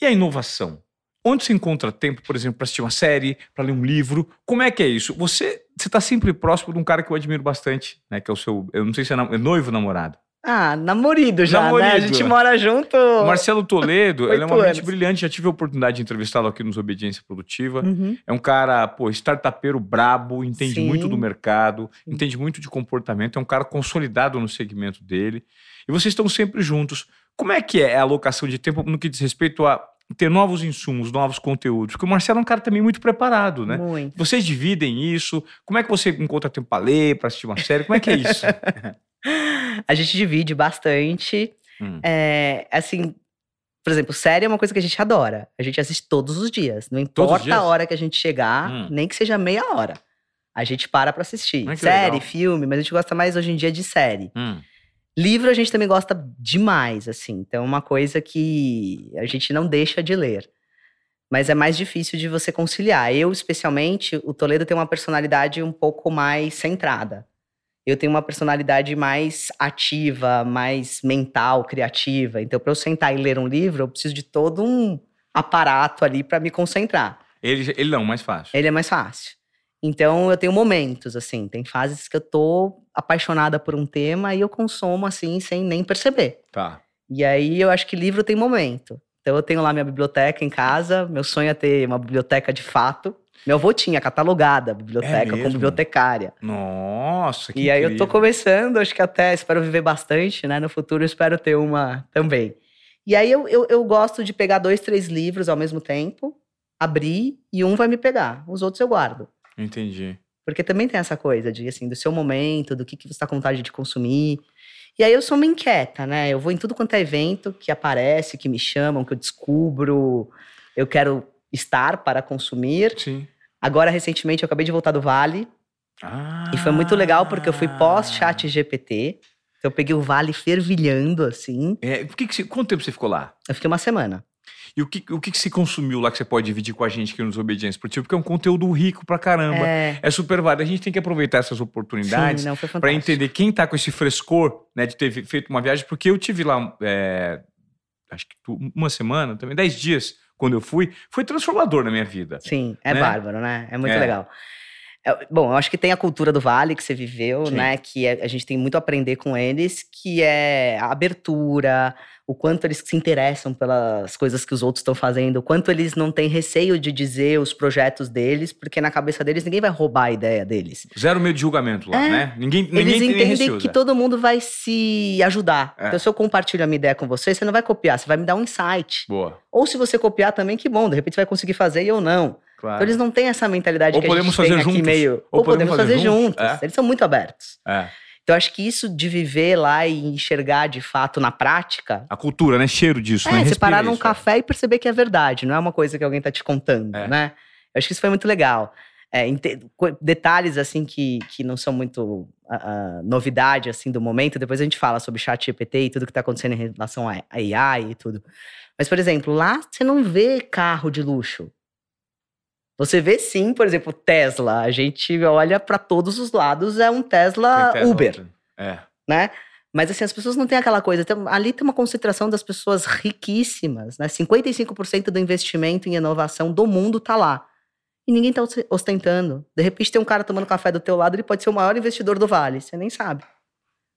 E a inovação? Onde você encontra tempo, por exemplo, para assistir uma série, para ler um livro? Como é que é isso? Você está sempre próximo de um cara que eu admiro bastante, né? Que é o seu, eu não sei se é, é noivo ou namorado. Ah, namorido já, namorido. né? A gente mora junto. Marcelo Toledo, ele é uma mente brilhante. Já tive a oportunidade de entrevistá-lo aqui nos Obediência Produtiva. Uhum. É um cara, pô, startupeiro brabo, entende Sim. muito do mercado, entende muito de comportamento, é um cara consolidado no segmento dele. E vocês estão sempre juntos. Como é que é a alocação de tempo no que diz respeito a ter novos insumos, novos conteúdos? Porque o Marcelo é um cara também muito preparado, né? Muito. Vocês dividem isso? Como é que você encontra tempo para ler, para assistir uma série? Como é que é isso? a gente divide bastante. Hum. É, assim, por exemplo, série é uma coisa que a gente adora. A gente assiste todos os dias. Não importa a hora que a gente chegar, hum. nem que seja meia hora. A gente para pra assistir. série, legal. filme, mas a gente gosta mais hoje em dia de série. Hum. Livro a gente também gosta demais, assim. Então, é uma coisa que a gente não deixa de ler. Mas é mais difícil de você conciliar. Eu, especialmente, o Toledo tem uma personalidade um pouco mais centrada eu tenho uma personalidade mais ativa, mais mental, criativa. Então, para eu sentar e ler um livro, eu preciso de todo um aparato ali para me concentrar. Ele, ele não, mais fácil. Ele é mais fácil. Então, eu tenho momentos, assim, tem fases que eu tô apaixonada por um tema e eu consumo, assim, sem nem perceber. Tá. E aí, eu acho que livro tem momento. Então, eu tenho lá minha biblioteca em casa, meu sonho é ter uma biblioteca de fato. Meu avô tinha catalogada a biblioteca é como bibliotecária. Nossa, que E aí eu tô começando, acho que até espero viver bastante, né? No futuro eu espero ter uma também. E aí eu, eu, eu gosto de pegar dois, três livros ao mesmo tempo, abrir e um vai me pegar. Os outros eu guardo. Entendi. Porque também tem essa coisa de, assim, do seu momento, do que, que você está com vontade de consumir. E aí eu sou uma inquieta, né? Eu vou em tudo quanto é evento que aparece, que me chamam, que eu descubro. Eu quero estar para consumir. Sim. Agora, recentemente, eu acabei de voltar do Vale. Ah. E foi muito legal, porque eu fui pós-chat GPT. Então, eu peguei o Vale fervilhando, assim. É, por que que quanto tempo você ficou lá? Eu fiquei uma semana. E o que, o que, que se consumiu lá que você pode dividir com a gente aqui nos Obediência Esportiva? Porque é um conteúdo rico pra caramba. É, é super válido. A gente tem que aproveitar essas oportunidades para entender quem tá com esse frescor né, de ter feito uma viagem. Porque eu tive lá, é, acho que uma semana, também, dez dias quando eu fui, foi transformador na minha vida. Sim, é né? bárbaro, né? É muito é. legal. É, bom, eu acho que tem a cultura do Vale que você viveu, Sim. né? Que é, a gente tem muito a aprender com eles, que é a abertura, o quanto eles se interessam pelas coisas que os outros estão fazendo, o quanto eles não têm receio de dizer os projetos deles, porque na cabeça deles ninguém vai roubar a ideia deles. Zero meio de julgamento lá, é. né? Ninguém, ninguém eles entendem que todo mundo vai se ajudar. É. Então, se eu compartilho a minha ideia com você, você não vai copiar, você vai me dar um insight. Boa. Ou se você copiar também, que bom, de repente você vai conseguir fazer e eu não. Claro. Então eles não têm essa mentalidade ou que a gente tem aqui meio. Ou, ou podemos, podemos, fazer, fazer juntos. juntos. É. Eles são muito abertos. É. Então, acho que isso de viver lá e enxergar de fato na prática. A cultura, né? Cheiro disso, é, né? Você parar num café e perceber que é verdade, não é uma coisa que alguém tá te contando, é. né? Eu acho que isso foi muito legal. É, detalhes assim que, que não são muito uh, novidade assim do momento. Depois a gente fala sobre chat GPT e tudo que está acontecendo em relação a AI e tudo. Mas, por exemplo, lá você não vê carro de luxo. Você vê sim, por exemplo, Tesla. A gente olha para todos os lados, é um Tesla, Tesla Uber. É. Né? Mas assim, as pessoas não têm aquela coisa. Tem, ali tem uma concentração das pessoas riquíssimas, né? 55% do investimento em inovação do mundo tá lá. E ninguém tá ostentando. De repente tem um cara tomando café do teu lado, ele pode ser o maior investidor do Vale, você nem sabe.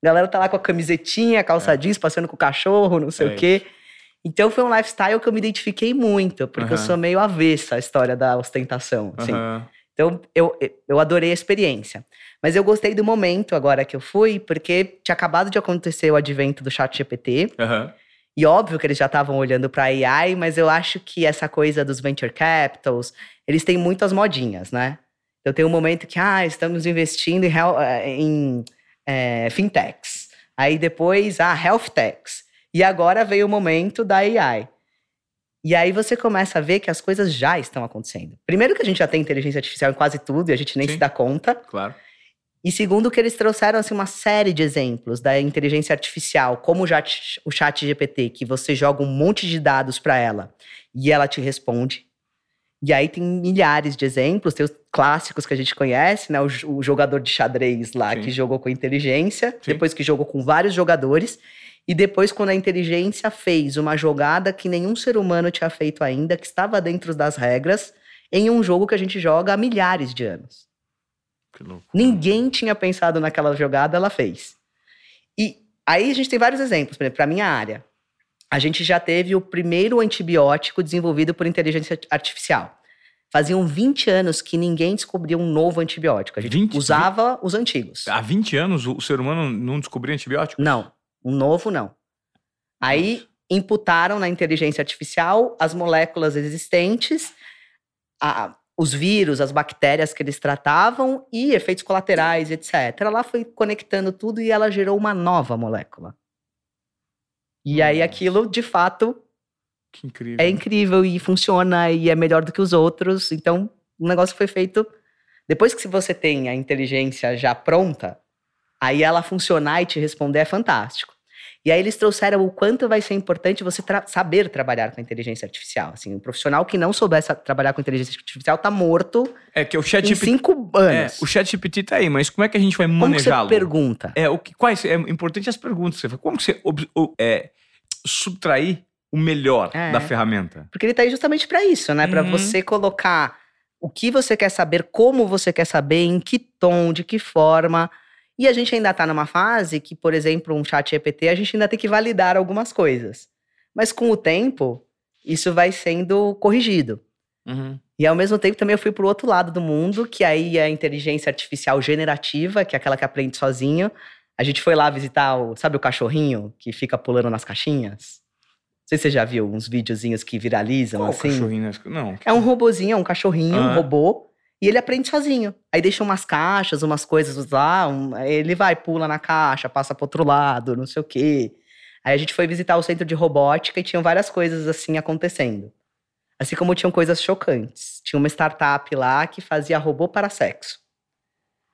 A galera tá lá com a camisetinha, calça é. jeans, passeando com o cachorro, não sei é o quê. Isso. Então foi um lifestyle que eu me identifiquei muito, porque uhum. eu sou meio avessa à história da ostentação, assim. Uhum. Então eu, eu adorei a experiência. Mas eu gostei do momento agora que eu fui, porque tinha acabado de acontecer o advento do chat GPT. Uhum. E óbvio que eles já estavam olhando para AI, mas eu acho que essa coisa dos venture capitals, eles têm muitas modinhas, né? Eu tenho um momento que, ah, estamos investindo em, eh, em é, fintechs. Aí depois, ah, health techs. E agora veio o momento da AI. E aí você começa a ver que as coisas já estão acontecendo. Primeiro que a gente já tem inteligência artificial em quase tudo e a gente nem Sim. se dá conta. Claro. E segundo que eles trouxeram assim, uma série de exemplos da inteligência artificial, como o chat GPT, que você joga um monte de dados para ela e ela te responde. E aí tem milhares de exemplos. Tem clássicos que a gente conhece, né? O, o jogador de xadrez lá Sim. que jogou com inteligência, Sim. depois que jogou com vários jogadores, e depois quando a inteligência fez uma jogada que nenhum ser humano tinha feito ainda, que estava dentro das regras, em um jogo que a gente joga há milhares de anos. Que louco. Ninguém tinha pensado naquela jogada, ela fez. E aí a gente tem vários exemplos, por exemplo, para minha área. A gente já teve o primeiro antibiótico desenvolvido por inteligência artificial. Faziam 20 anos que ninguém descobria um novo antibiótico. A gente 20? usava os antigos. Há 20 anos o o ser humano não descobriu antibiótico? Não, um novo não. Aí imputaram na inteligência artificial as moléculas existentes, a- os vírus, as bactérias que eles tratavam e efeitos colaterais, etc. Ela foi conectando tudo e ela gerou uma nova molécula. E aí Nossa. aquilo, de fato, incrível. é incrível e funciona e é melhor do que os outros. Então, o negócio foi feito. Depois que você tem a inteligência já pronta, aí ela funcionar e te responder é fantástico. E aí eles trouxeram o quanto vai ser importante você tra- saber trabalhar com a inteligência artificial. Assim, um profissional que não soubesse trabalhar com inteligência artificial tá morto É que o em chat GPT. cinco É, anos. o chat GPT tá aí, mas como é que a gente vai Como que você manejá-lo? pergunta? É, o que, quais, é importante as perguntas. Como que você o- é, subtrair o melhor É. da ferramenta? Porque ele tá aí justamente para isso, né? Para Uhum. você colocar o que você quer saber, como você quer saber, em que tom, de que forma. E a gente ainda tá numa fase que, por exemplo, um chat GPT, a gente ainda tem que validar algumas coisas. Mas com o tempo, isso vai sendo corrigido. E ao mesmo tempo também eu fui pro outro lado do mundo, que aí é a inteligência artificial generativa, que é aquela que aprende sozinho. A gente foi lá visitar o, sabe o cachorrinho que fica pulando nas caixinhas? Não sei se você já viu uns videozinhos que viralizam Qual assim. cachorrinho? Não. É um robozinho, é um cachorrinho, um Ah. robô, e ele aprende sozinho. Aí deixa umas caixas, umas coisas lá, um- ele vai, pula na caixa, passa pro outro lado, não sei o quê. Aí a gente foi visitar o centro de robótica e tinham várias coisas assim acontecendo. Assim como tinham coisas chocantes. Tinha uma startup lá que fazia robô para sexo.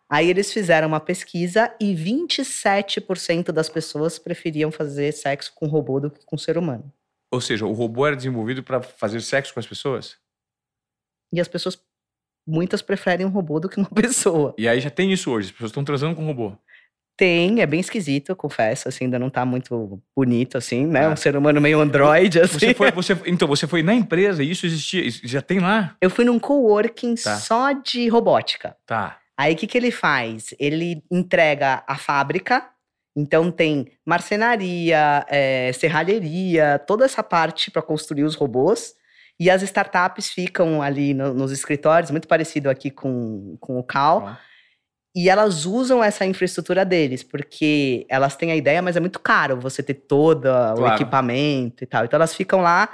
Aí eles fizeram uma pesquisa e 27% das pessoas preferiam fazer sexo com robô do que com ser humano. Ou seja, o robô era desenvolvido para fazer sexo com as pessoas? E as pessoas, muitas preferem um robô do que uma pessoa. E aí já tem isso hoje, as pessoas estão transando com robô. Tem, é bem esquisito, eu confesso, assim, ainda não tá muito bonito, assim, né? Ah. Um ser humano meio android, assim. Você foi, você, então, você foi na empresa e isso existia, isso já tem lá? Eu fui num coworking Tá. só de robótica. Tá. Aí, o que que ele faz? Ele entrega a fábrica, então tem marcenaria, eh, serralheria, toda essa parte para construir os robôs. E as startups ficam ali no- nos escritórios, muito parecido aqui com, com o Cal. Ó. E elas usam essa infraestrutura deles, porque elas têm a ideia, mas é muito caro você ter todo o Claro. equipamento e tal. Então elas ficam lá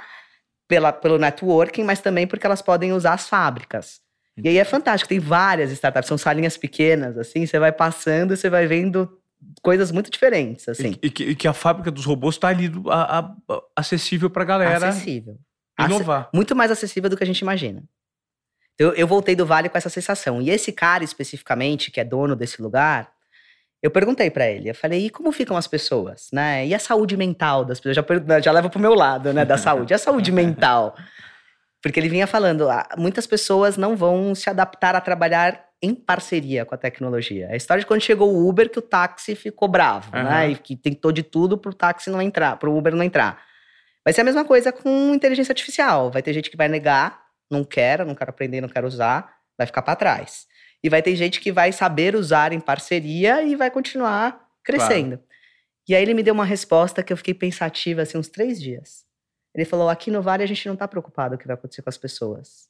pela, pelo networking, mas também porque elas podem usar as fábricas. E aí é fantástico, tem várias startups, são salinhas pequenas, assim, você vai passando e você vai vendo coisas muito diferentes, assim. E, e que, e que a fábrica dos robôs está ali a- a- acessível para a galera acessível. Inovar. muito mais acessível do que a gente imagina. Então, eu, voltei do Vale com essa sensação. E esse cara especificamente, que é dono desse lugar, eu perguntei pra ele. Eu falei, e como ficam as pessoas, né? E a saúde mental das pessoas? Já, per- já leva pro meu lado, né, da saúde. E a saúde mental? Porque ele vinha falando, ah, muitas pessoas não vão se adaptar a trabalhar em parceria com a tecnologia. A história de quando chegou o Uber que o táxi ficou bravo, Aham. né? E que tentou de tudo pro táxi não entrar, pro Uber não entrar. Vai ser a mesma coisa com inteligência artificial. Vai ter gente que vai negar, não quero, não quero aprender, não quero usar, vai ficar para trás. E vai ter gente que vai saber usar em parceria e vai continuar crescendo. E aí ele me deu uma resposta que eu fiquei pensativa assim uns três dias. Ele falou: aqui no Vale a gente não está preocupado com o que vai acontecer com as pessoas.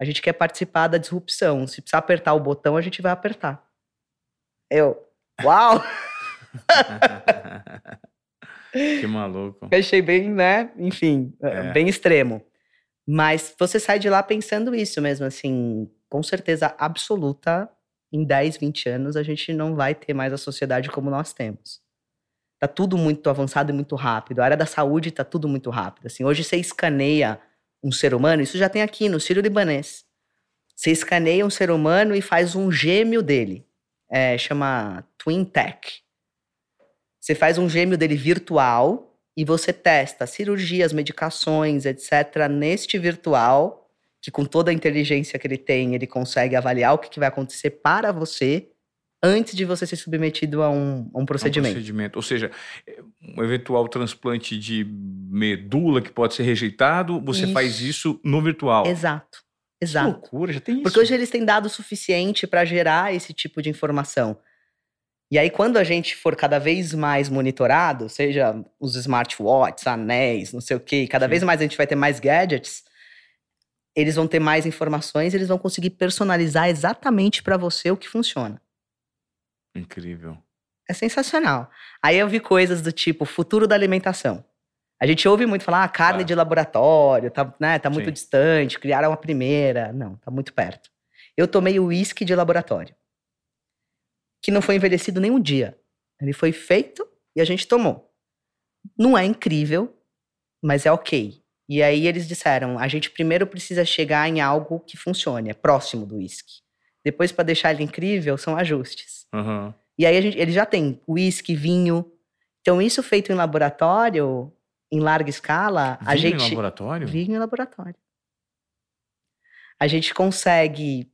A gente quer participar da disrupção. Se precisar apertar o botão, a gente vai apertar. Eu, uau! que maluco. Eu achei bem, né? Enfim, É. bem extremo. Mas você sai de lá pensando isso mesmo, assim, com certeza absoluta, em 10, 20 anos a gente não vai ter mais a sociedade como nós temos. Tá tudo muito avançado e muito rápido. A área da saúde tá tudo muito rápido. Assim, hoje você escaneia um ser humano, isso já tem aqui no Sírio Libanês. Você escaneia um ser humano e faz um gêmeo dele. É, chama Twin Tech. Você faz um gêmeo dele virtual e você testa cirurgias, medicações, etc., neste virtual, que com toda a inteligência que ele tem, ele consegue avaliar o que, vai acontecer para você antes de você ser submetido a um, a um procedimento. Um procedimento. Ou seja, um eventual transplante de medula que pode ser rejeitado, você isso. faz isso no virtual. Exato. Exato. Que loucura, já tem isso. Porque hoje eles têm dado suficiente para gerar esse tipo de informação. E aí, quando a gente for cada vez mais monitorado, seja os smartwatches, anéis, não sei o quê, cada Sim. vez mais a gente vai ter mais gadgets, eles vão ter mais informações, eles vão conseguir personalizar exatamente para você o que funciona. Incrível. É sensacional. Aí eu vi coisas do tipo futuro da alimentação. A gente ouve muito falar, ah, carne de laboratório, tá, né, tá muito Sim. distante, criaram a primeira. Não, tá muito perto. Eu tomei o uísque de laboratório que não foi envelhecido nem um dia. Ele foi feito e a gente tomou. Não é incrível, mas é ok. E aí eles disseram: a gente primeiro precisa chegar em algo que funcione, é próximo do uísque. Depois, para deixar ele incrível, são ajustes. Uhum. E aí a gente, ele já tem uísque, vinho. Então, isso feito em laboratório, em larga escala, vinho a gente. Vinho em laboratório? Vinho em laboratório. A gente consegue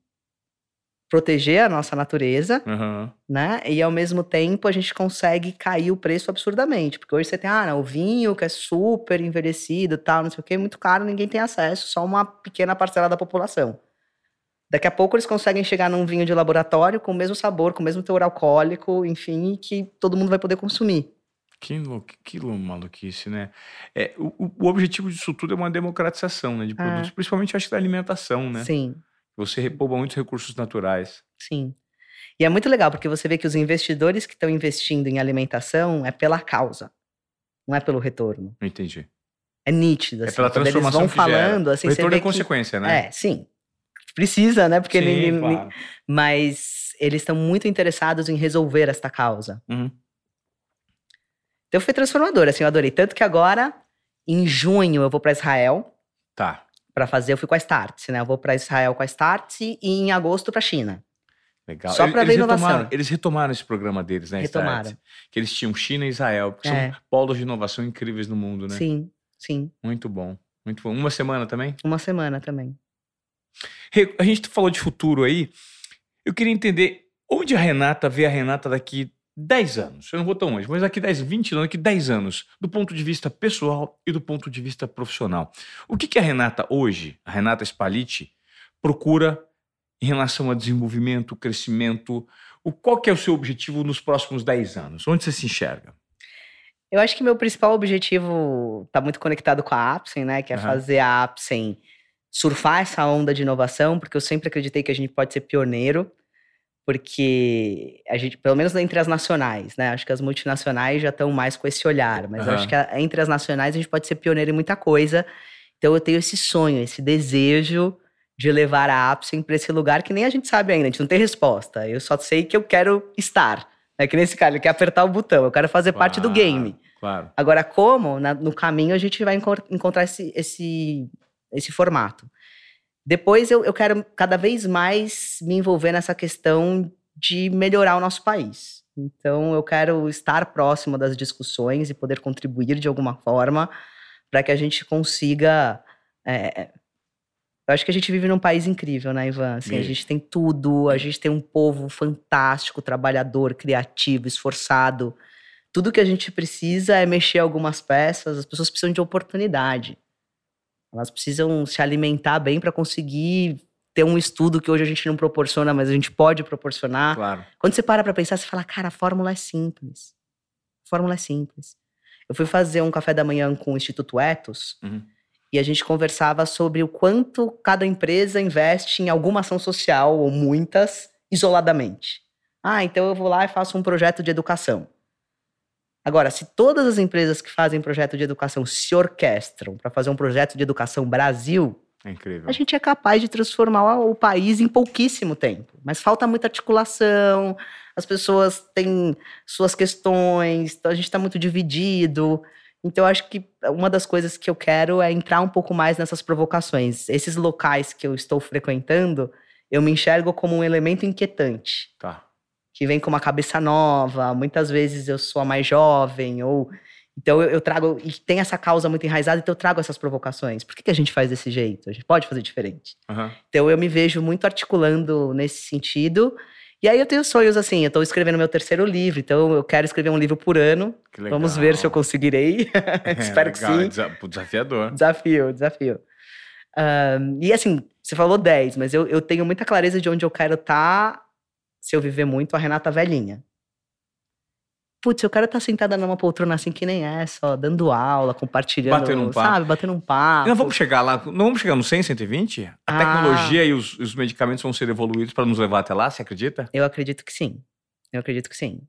proteger a nossa natureza, uhum. né? E ao mesmo tempo a gente consegue cair o preço absurdamente. Porque hoje você tem, ah, não, o vinho que é super envelhecido tal, não sei o que, muito caro, ninguém tem acesso, só uma pequena parcela da população. Daqui a pouco eles conseguem chegar num vinho de laboratório com o mesmo sabor, com o mesmo teor alcoólico, enfim, que todo mundo vai poder consumir. Que, que maluquice, né? É, o, o objetivo disso tudo é uma democratização né, de produtos, é. principalmente acho que da alimentação, né? Sim. Você repouba muitos recursos naturais. Sim. E é muito legal, porque você vê que os investidores que estão investindo em alimentação é pela causa, não é pelo retorno. Entendi. É nítido. É assim, é pela transformação eles vão falando, assim, o retorno é consequência, que... né? É, sim. Precisa, né? Porque sim, ninguém... claro. Mas eles estão muito interessados em resolver esta causa. Uhum. Então foi transformador, assim, eu adorei. Tanto que agora, em junho, eu vou para Israel. Tá para fazer, eu fui com a Startse, né? Eu vou para Israel com a Startse e em agosto para China. Legal. Só para ver inovação. Retomaram, eles retomaram esse programa deles, né? Retomaram. Startse, que eles tinham China e Israel, que é. são polos de inovação incríveis no mundo, né? Sim, sim. Muito bom, muito bom. Uma semana também? Uma semana também. A gente falou de futuro aí. Eu queria entender onde a Renata vê a Renata daqui 10 anos, eu não vou tão longe, mas daqui 10, 20 anos, daqui 10 anos, do ponto de vista pessoal e do ponto de vista profissional. O que, que a Renata hoje, a Renata Spaliti, procura em relação a desenvolvimento, crescimento? O, qual que é o seu objetivo nos próximos 10 anos? Onde você se enxerga? Eu acho que meu principal objetivo está muito conectado com a Apsen, né? Que é uhum. fazer a Apsen surfar essa onda de inovação, porque eu sempre acreditei que a gente pode ser pioneiro porque a gente, pelo menos entre as nacionais, né? Acho que as multinacionais já estão mais com esse olhar, mas uhum. acho que entre as nacionais a gente pode ser pioneiro em muita coisa. Então eu tenho esse sonho, esse desejo de levar a Apsen para esse lugar que nem a gente sabe ainda, a gente não tem resposta. Eu só sei que eu quero estar. É que nesse cara, ele quer apertar o botão, eu quero fazer claro, parte do game. Claro. Agora, como? Na, no caminho a gente vai encontrar esse, esse, esse formato. Depois eu, eu quero cada vez mais me envolver nessa questão de melhorar o nosso país. Então eu quero estar próximo das discussões e poder contribuir de alguma forma para que a gente consiga. É, eu acho que a gente vive num país incrível, né, Ivan? Assim, a gente tem tudo, a gente tem um povo fantástico, trabalhador, criativo, esforçado. Tudo que a gente precisa é mexer algumas peças, as pessoas precisam de oportunidade. Elas precisam se alimentar bem para conseguir ter um estudo que hoje a gente não proporciona, mas a gente pode proporcionar. Claro. Quando você para para pensar, você fala, cara, a fórmula é simples. A fórmula é simples. Eu fui fazer um café da manhã com o Instituto Etos uhum. e a gente conversava sobre o quanto cada empresa investe em alguma ação social, ou muitas, isoladamente. Ah, então eu vou lá e faço um projeto de educação. Agora, se todas as empresas que fazem projeto de educação se orquestram para fazer um projeto de educação Brasil, é incrível. a gente é capaz de transformar o país em pouquíssimo tempo. Mas falta muita articulação, as pessoas têm suas questões, então a gente está muito dividido. Então, eu acho que uma das coisas que eu quero é entrar um pouco mais nessas provocações. Esses locais que eu estou frequentando, eu me enxergo como um elemento inquietante. Tá que vem com uma cabeça nova. Muitas vezes eu sou a mais jovem, ou Então eu, eu, trago, e tem essa causa muito enraizada, então eu trago essas provocações. Por que, que a gente faz desse jeito? A gente pode fazer diferente. Uhum. Então eu me vejo muito articulando nesse sentido. E aí eu tenho sonhos assim, eu estou escrevendo meu terceiro livro, então eu quero escrever um livro por ano. Vamos ver se eu conseguirei. É, Espero legal. que sim. Desafiador. Desafio, desafio. Um, e assim, você falou 10, mas eu, eu tenho muita clareza de onde eu quero estar tá, se eu viver muito a Renata velhinha putz, eu quero estar sentada numa poltrona assim que nem essa, dando aula, compartilhando, batendo um papo. sabe, batendo um papo. não vamos chegar lá, não vamos chegar no 100, 120? A ah. tecnologia e os, os medicamentos vão ser evoluídos para nos levar até lá, você acredita? Eu acredito que sim. Eu acredito que sim.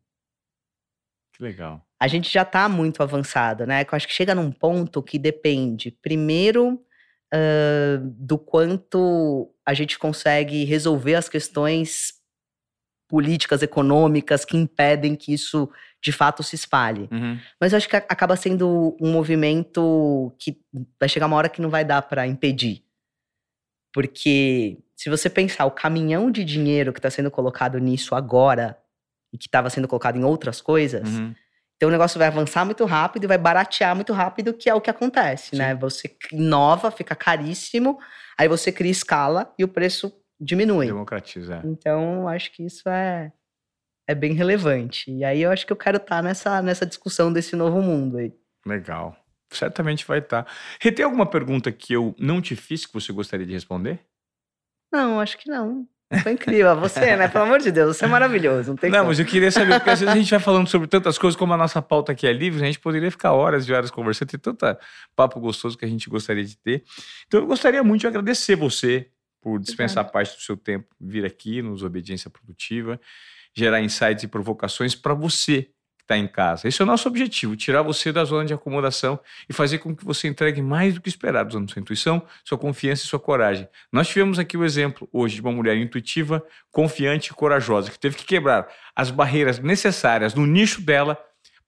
Que legal. A gente já está muito avançado, né? Eu acho que chega num ponto que depende, primeiro, uh, do quanto a gente consegue resolver as questões políticas, econômicas que impedem que isso de fato se espalhe. Uhum. Mas eu acho que acaba sendo um movimento que vai chegar uma hora que não vai dar para impedir. Porque se você pensar o caminhão de dinheiro que está sendo colocado nisso agora e que estava sendo colocado em outras coisas, uhum. então o negócio vai avançar muito rápido e vai baratear muito rápido, que é o que acontece, né? Sim. né? Você inova, fica caríssimo, aí você cria escala e o preço diminui. Democratiza. Então, acho que isso é é bem relevante. E aí eu acho que eu quero estar tá nessa, nessa discussão desse novo mundo aí. Legal. Certamente vai estar. Tá. Rê, tem alguma pergunta que eu não te fiz que você gostaria de responder? Não, acho que não. Foi incrível. Você, né? Pelo amor de Deus, você é maravilhoso. Não, tem não mas eu queria saber, porque às vezes a gente vai falando sobre tantas coisas, como a nossa pauta aqui é livre, a gente poderia ficar horas e horas conversando, tem tanto papo gostoso que a gente gostaria de ter. Então eu gostaria muito de agradecer você por dispensar parte do seu tempo, vir aqui nos Obediência Produtiva gerar insights e provocações para você que está em casa. Esse é o nosso objetivo: tirar você da zona de acomodação e fazer com que você entregue mais do que esperado, usando sua intuição, sua confiança e sua coragem. Nós tivemos aqui o exemplo hoje de uma mulher intuitiva, confiante e corajosa, que teve que quebrar as barreiras necessárias no nicho dela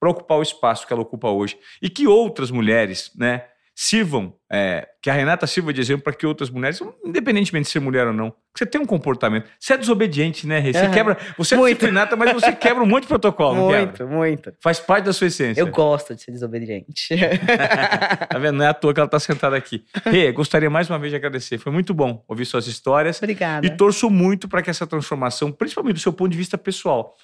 para ocupar o espaço que ela ocupa hoje. E que outras mulheres, né? Sirvam, é, que a Renata sirva de exemplo para que outras mulheres, independentemente de ser mulher ou não, você tem um comportamento. Você é desobediente, né, Você uhum. quebra. Você é disciplinada, mas você quebra um monte de protocolo. Muito, muito. Faz parte da sua essência. Eu gosto de ser desobediente. tá vendo? Não é à toa que ela está sentada aqui. Rê, gostaria mais uma vez de agradecer. Foi muito bom ouvir suas histórias. Obrigada. E torço muito para que essa transformação, principalmente do seu ponto de vista pessoal,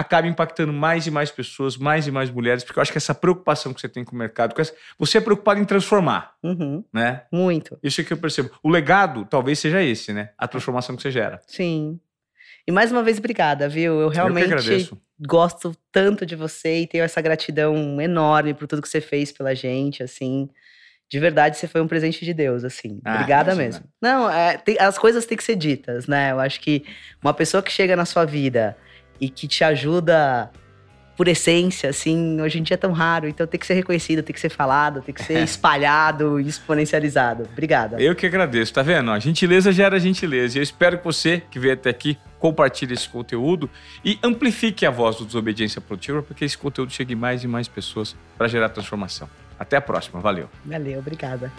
acaba impactando mais e mais pessoas, mais e mais mulheres, porque eu acho que essa preocupação que você tem com o mercado, você é preocupado em transformar, uhum. né? Muito. Isso é que eu percebo. O legado talvez seja esse, né? A transformação que você gera. Sim. E mais uma vez, obrigada, viu? Eu realmente eu gosto tanto de você e tenho essa gratidão enorme por tudo que você fez pela gente, assim. De verdade, você foi um presente de Deus, assim. Ah, Obrigada imagina. mesmo. Não, é, tem, as coisas têm que ser ditas, né? Eu acho que uma pessoa que chega na sua vida e que te ajuda por essência, assim, hoje em dia é tão raro, então tem que ser reconhecido, tem que ser falado, tem que ser espalhado e exponencializado. Obrigada. Eu que agradeço, tá vendo? A gentileza gera gentileza. E eu espero que você que veio até aqui compartilhe esse conteúdo e amplifique a voz do Desobediência Produtiva para que esse conteúdo chegue mais e mais pessoas para gerar transformação. Até a próxima, valeu. Valeu, obrigada.